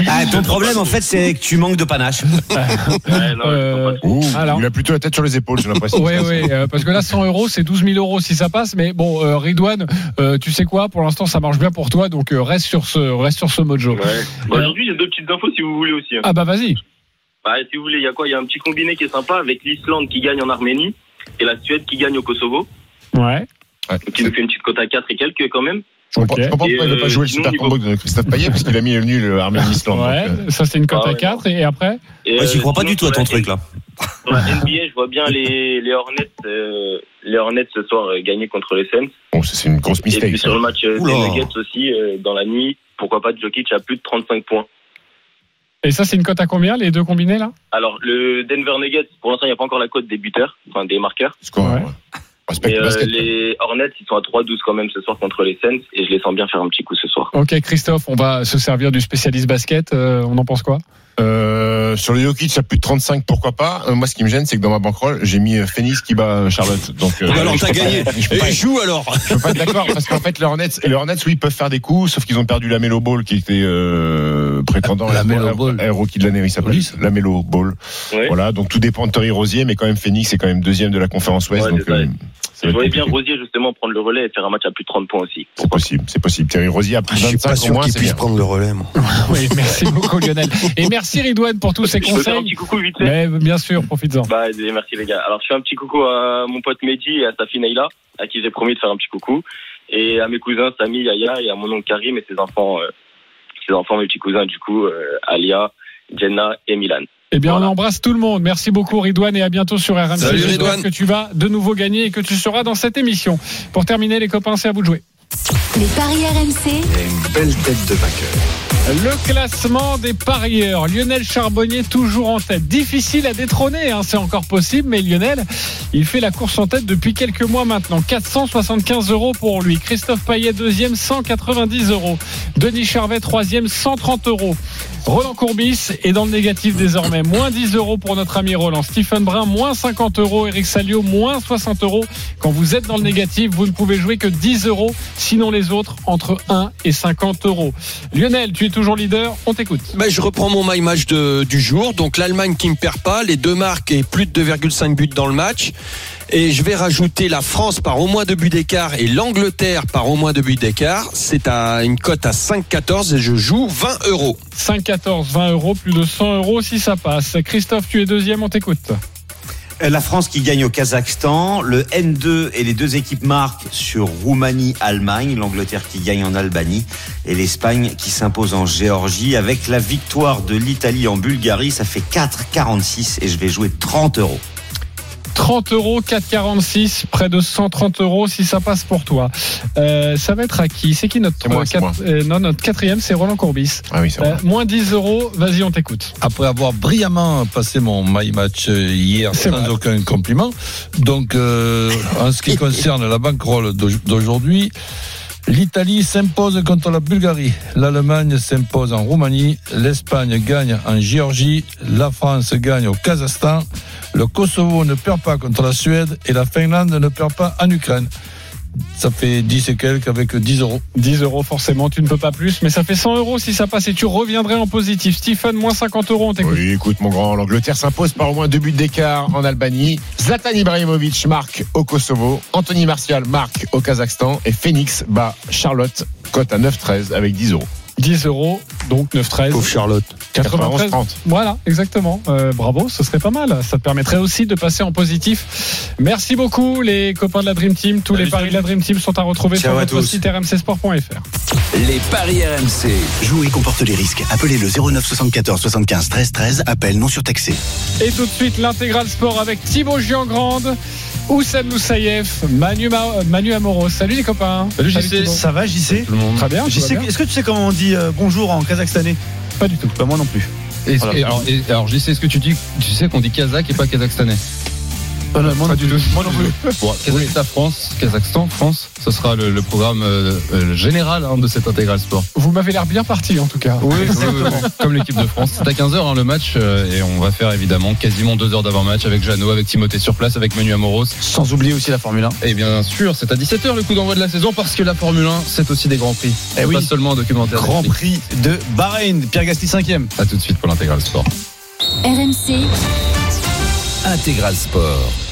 Ah, ton problème, en fait, c'est que tu manques de panache. Ouais, non, Euh, Ouh, Alors. Il a plutôt la tête sur les épaules, j'ai l'impression. Oui, oui, euh, parce que là, 100 euros, c'est 12 000 euros si ça passe. Mais bon, euh, Ridwan, euh, tu sais quoi? Pour l'instant, ça marche bien pour toi, donc euh, reste sur ce, reste sur ce mojo. Ouais. Bah, Aujourd'hui, j'ai deux petites infos si vous voulez aussi. hein. Ah bah vas-y. Bah, si vous voulez, il y a quoi? Il y a un petit combiné qui est sympa avec l'Islande qui gagne en Arménie et la Suède qui gagne au Kosovo, Ouais. Qui nous fait une petite cote à 4 et quelques quand même. Je comprends, Ok. je comprends pourquoi il ne veut pas euh, jouer le super combo de Christophe Payet, parce qu'il a mis le nul euh, Arménie-Islande. Ouais, donc, euh, ça c'est une cote Ah à ouais, 4 et après Ouais, j'y crois pas du tout à ton truc, là. Sur la NBA, je vois bien les, les Hornets, euh, les Hornets ce soir euh, gagner contre les Suns. Bon, c'est une grosse Et puis mistake. sur le match euh, des. Nuggets aussi, euh, dans la nuit, pourquoi pas Jokic à plus de 35 points. Et ça c'est une cote à combien les deux combinés là? Alors le Denver Nuggets, pour l'instant, il n'y a pas encore la cote des buteurs, enfin des marqueurs. Score, Ouais. ouais. Respecte Mais le euh, les Hornets, ils sont à 3-12 quand même ce soir contre les Suns et je les sens bien faire un petit coup ce soir. Ok Christophe, on va se servir du spécialiste basket. euh, on en pense quoi? Euh, sur le Jokic, à plus de 35, pourquoi pas. Euh, moi, ce qui me gêne, c'est que dans ma bankroll, j'ai mis Phoenix qui bat Charlotte. Donc, euh, Alors je t'as pas- gagné. je peux pas Et joue alors Je peux pas être d'accord parce qu'en fait les Hornets, les Hornets, oui, ils peuvent faire des coups, sauf qu'ils ont perdu la Melo Ball qui était euh, prétendant La à Melo Ball. rookie de l'année, il s'appelle la Melo Ball. Voilà, donc tout dépend de Terry Rosier, mais quand même Phoenix est quand même deuxième de la conférence Ouest, Ouais, donc Je voyais bien. Rosier justement prendre le relais et faire un match à plus de 30 points aussi. C'est possible, c'est possible. Terry Rosier a plus Je de suis pas 25 au sûr moins, qu'il puisse bien. prendre le relais, moi. Oui, merci beaucoup Lionel. Et merci Ridwan pour tous ces Je peux faire un conseils. petit coucou vite fait Mais bien sûr, profites-en. Bah, merci les gars. Alors, je fais un petit coucou à mon pote Mehdi et à sa fille Naïla, à qui j'ai promis de faire un petit coucou. Et à mes cousins Samy, Yaya et à mon oncle Karim et ses enfants, euh, ses enfants, mes petits cousins, du coup, euh, Alia, Jenna et Milan. Eh bien, Voilà. on embrasse tout le monde. Merci beaucoup, Ridwan, et à bientôt sur RMC. Salut, J'espère Ridwan. que tu vas de nouveau gagner et que tu seras dans cette émission. Pour terminer, les copains, c'est à vous de jouer. Les paris RMC, Une belle tête de vainqueur. Le classement des parieurs. Lionel Charbonnier toujours en tête. Difficile à détrôner, hein, c'est encore possible, mais Lionel, il fait la course en tête depuis quelques mois maintenant. 475 euros pour lui. Christophe Payet deuxième, 190 euros. Denis Charvet troisième, 130 euros. Roland Courbis est dans le négatif désormais. Moins 10 euros pour notre ami Roland. Stephen Brun, moins 50 euros. Eric Salio, moins 60 euros. Quand vous êtes dans le négatif, vous ne pouvez jouer que 10 euros. Sinon, les autres, entre 1 et 50 euros. Lionel, tu es toujours leader. On t'écoute. Ben, je reprends mon my match du jour. Donc l'Allemagne qui ne perd pas, les deux marques et plus de 2,5 buts dans le match. Et je vais rajouter la France par au moins deux buts d'écart et l'Angleterre par au moins deux buts d'écart. C'est à une cote à 5,14 et je joue 20 euros. 5, 14, 20 euros, plus de 100 euros si ça passe. Christophe, tu es deuxième, on t'écoute. La France qui gagne au Kazakhstan, le N2 et les deux équipes marquent sur Roumanie-Allemagne, l'Angleterre qui gagne en Albanie et l'Espagne qui s'impose en Géorgie. Avec la victoire de l'Italie en Bulgarie, ça fait 4,46 et je vais jouer 30 euros. 30 euros, 4,46, près de 130 euros si ça passe pour toi. Euh, ça va être à qui? C'est qui notre moi, quatre- euh, Non, notre quatrième, c'est Roland Courbis. Ah oui, c'est vrai. Euh, moins 10 euros, vas-y, on t'écoute. Après avoir brillamment passé mon my match hier sans vrai. aucun compliment. Donc, euh, en ce qui concerne la banquerolle d'au- d'aujourd'hui, l'Italie s'impose contre la Bulgarie, l'Allemagne s'impose en Roumanie, l'Espagne gagne en Géorgie, la France gagne au Kazakhstan, le Kosovo ne perd pas contre la Suède et la Finlande ne perd pas en Ukraine. Ça fait 10 et quelques avec 10 euros. 10 euros, forcément, tu ne peux pas plus, mais ça fait 100 euros si ça passe et tu reviendrais en positif. Stephen, moins 50 euros, on t'écoute. Oui, écoute, mon grand, l'Angleterre s'impose par au moins deux buts d'écart en Albanie. Zlatan Ibrahimovic marque au Kosovo. Anthony Martial marque au Kazakhstan. Et Phoenix bat Charlotte, cote à 9,13 avec 10 euros. 10 euros, donc 9,13. Pauvre Charlotte. 93. 91-30. Voilà, exactement. Euh, bravo, ce serait pas mal. Ça te permettrait aussi de passer en positif. Merci beaucoup, les copains de la Dream Team. Tous les paris de la Dream Team sont à retrouver Ciao sur à notre tous. site rmcsport.fr. Les paris RMC. Jouer comporte les risques. Appelez le 09 74 75 13 13. Appel non surtaxé. Et tout de suite, l'intégral sport avec Thibaut Giangrande, Oussem Moussaïef, Manu, Ma- Manu Amoros. Salut les copains. Salut JC. Thibaut. Ça va JC Très JC, bien. Est-ce que tu sais comment on dit euh, bonjour en kazakhstanais Pas du tout. Bah, moi non plus. Et, Voilà. et alors, et- alors, JC, est-ce que tu dis, tu sais qu'on dit kazakh et pas kazakhstanais? Non, moi non plus. Moi non plus. Bon, Kazakhstan, France, Kazakhstan, France, ce sera le, le programme euh, euh, général hein, de cet intégral sport. Vous m'avez l'air bien parti en tout cas. Oui, comme l'équipe de France. C'est à 15h le match euh, et on va faire évidemment quasiment deux heures d'avant-match avec Jeannot, avec Timothée sur place, avec Manu Amoros. Sans oublier aussi la Formule 1. Et bien sûr, c'est à 17h le coup d'envoi de la saison parce que la Formule 1, c'est aussi des grands prix. Eh oui. Pas seulement un documentaire. Grand. Prix de Bahreïn. Pierre Gasly 5ème. À tout de suite pour l'intégral sport. RMC, Intégral Sport.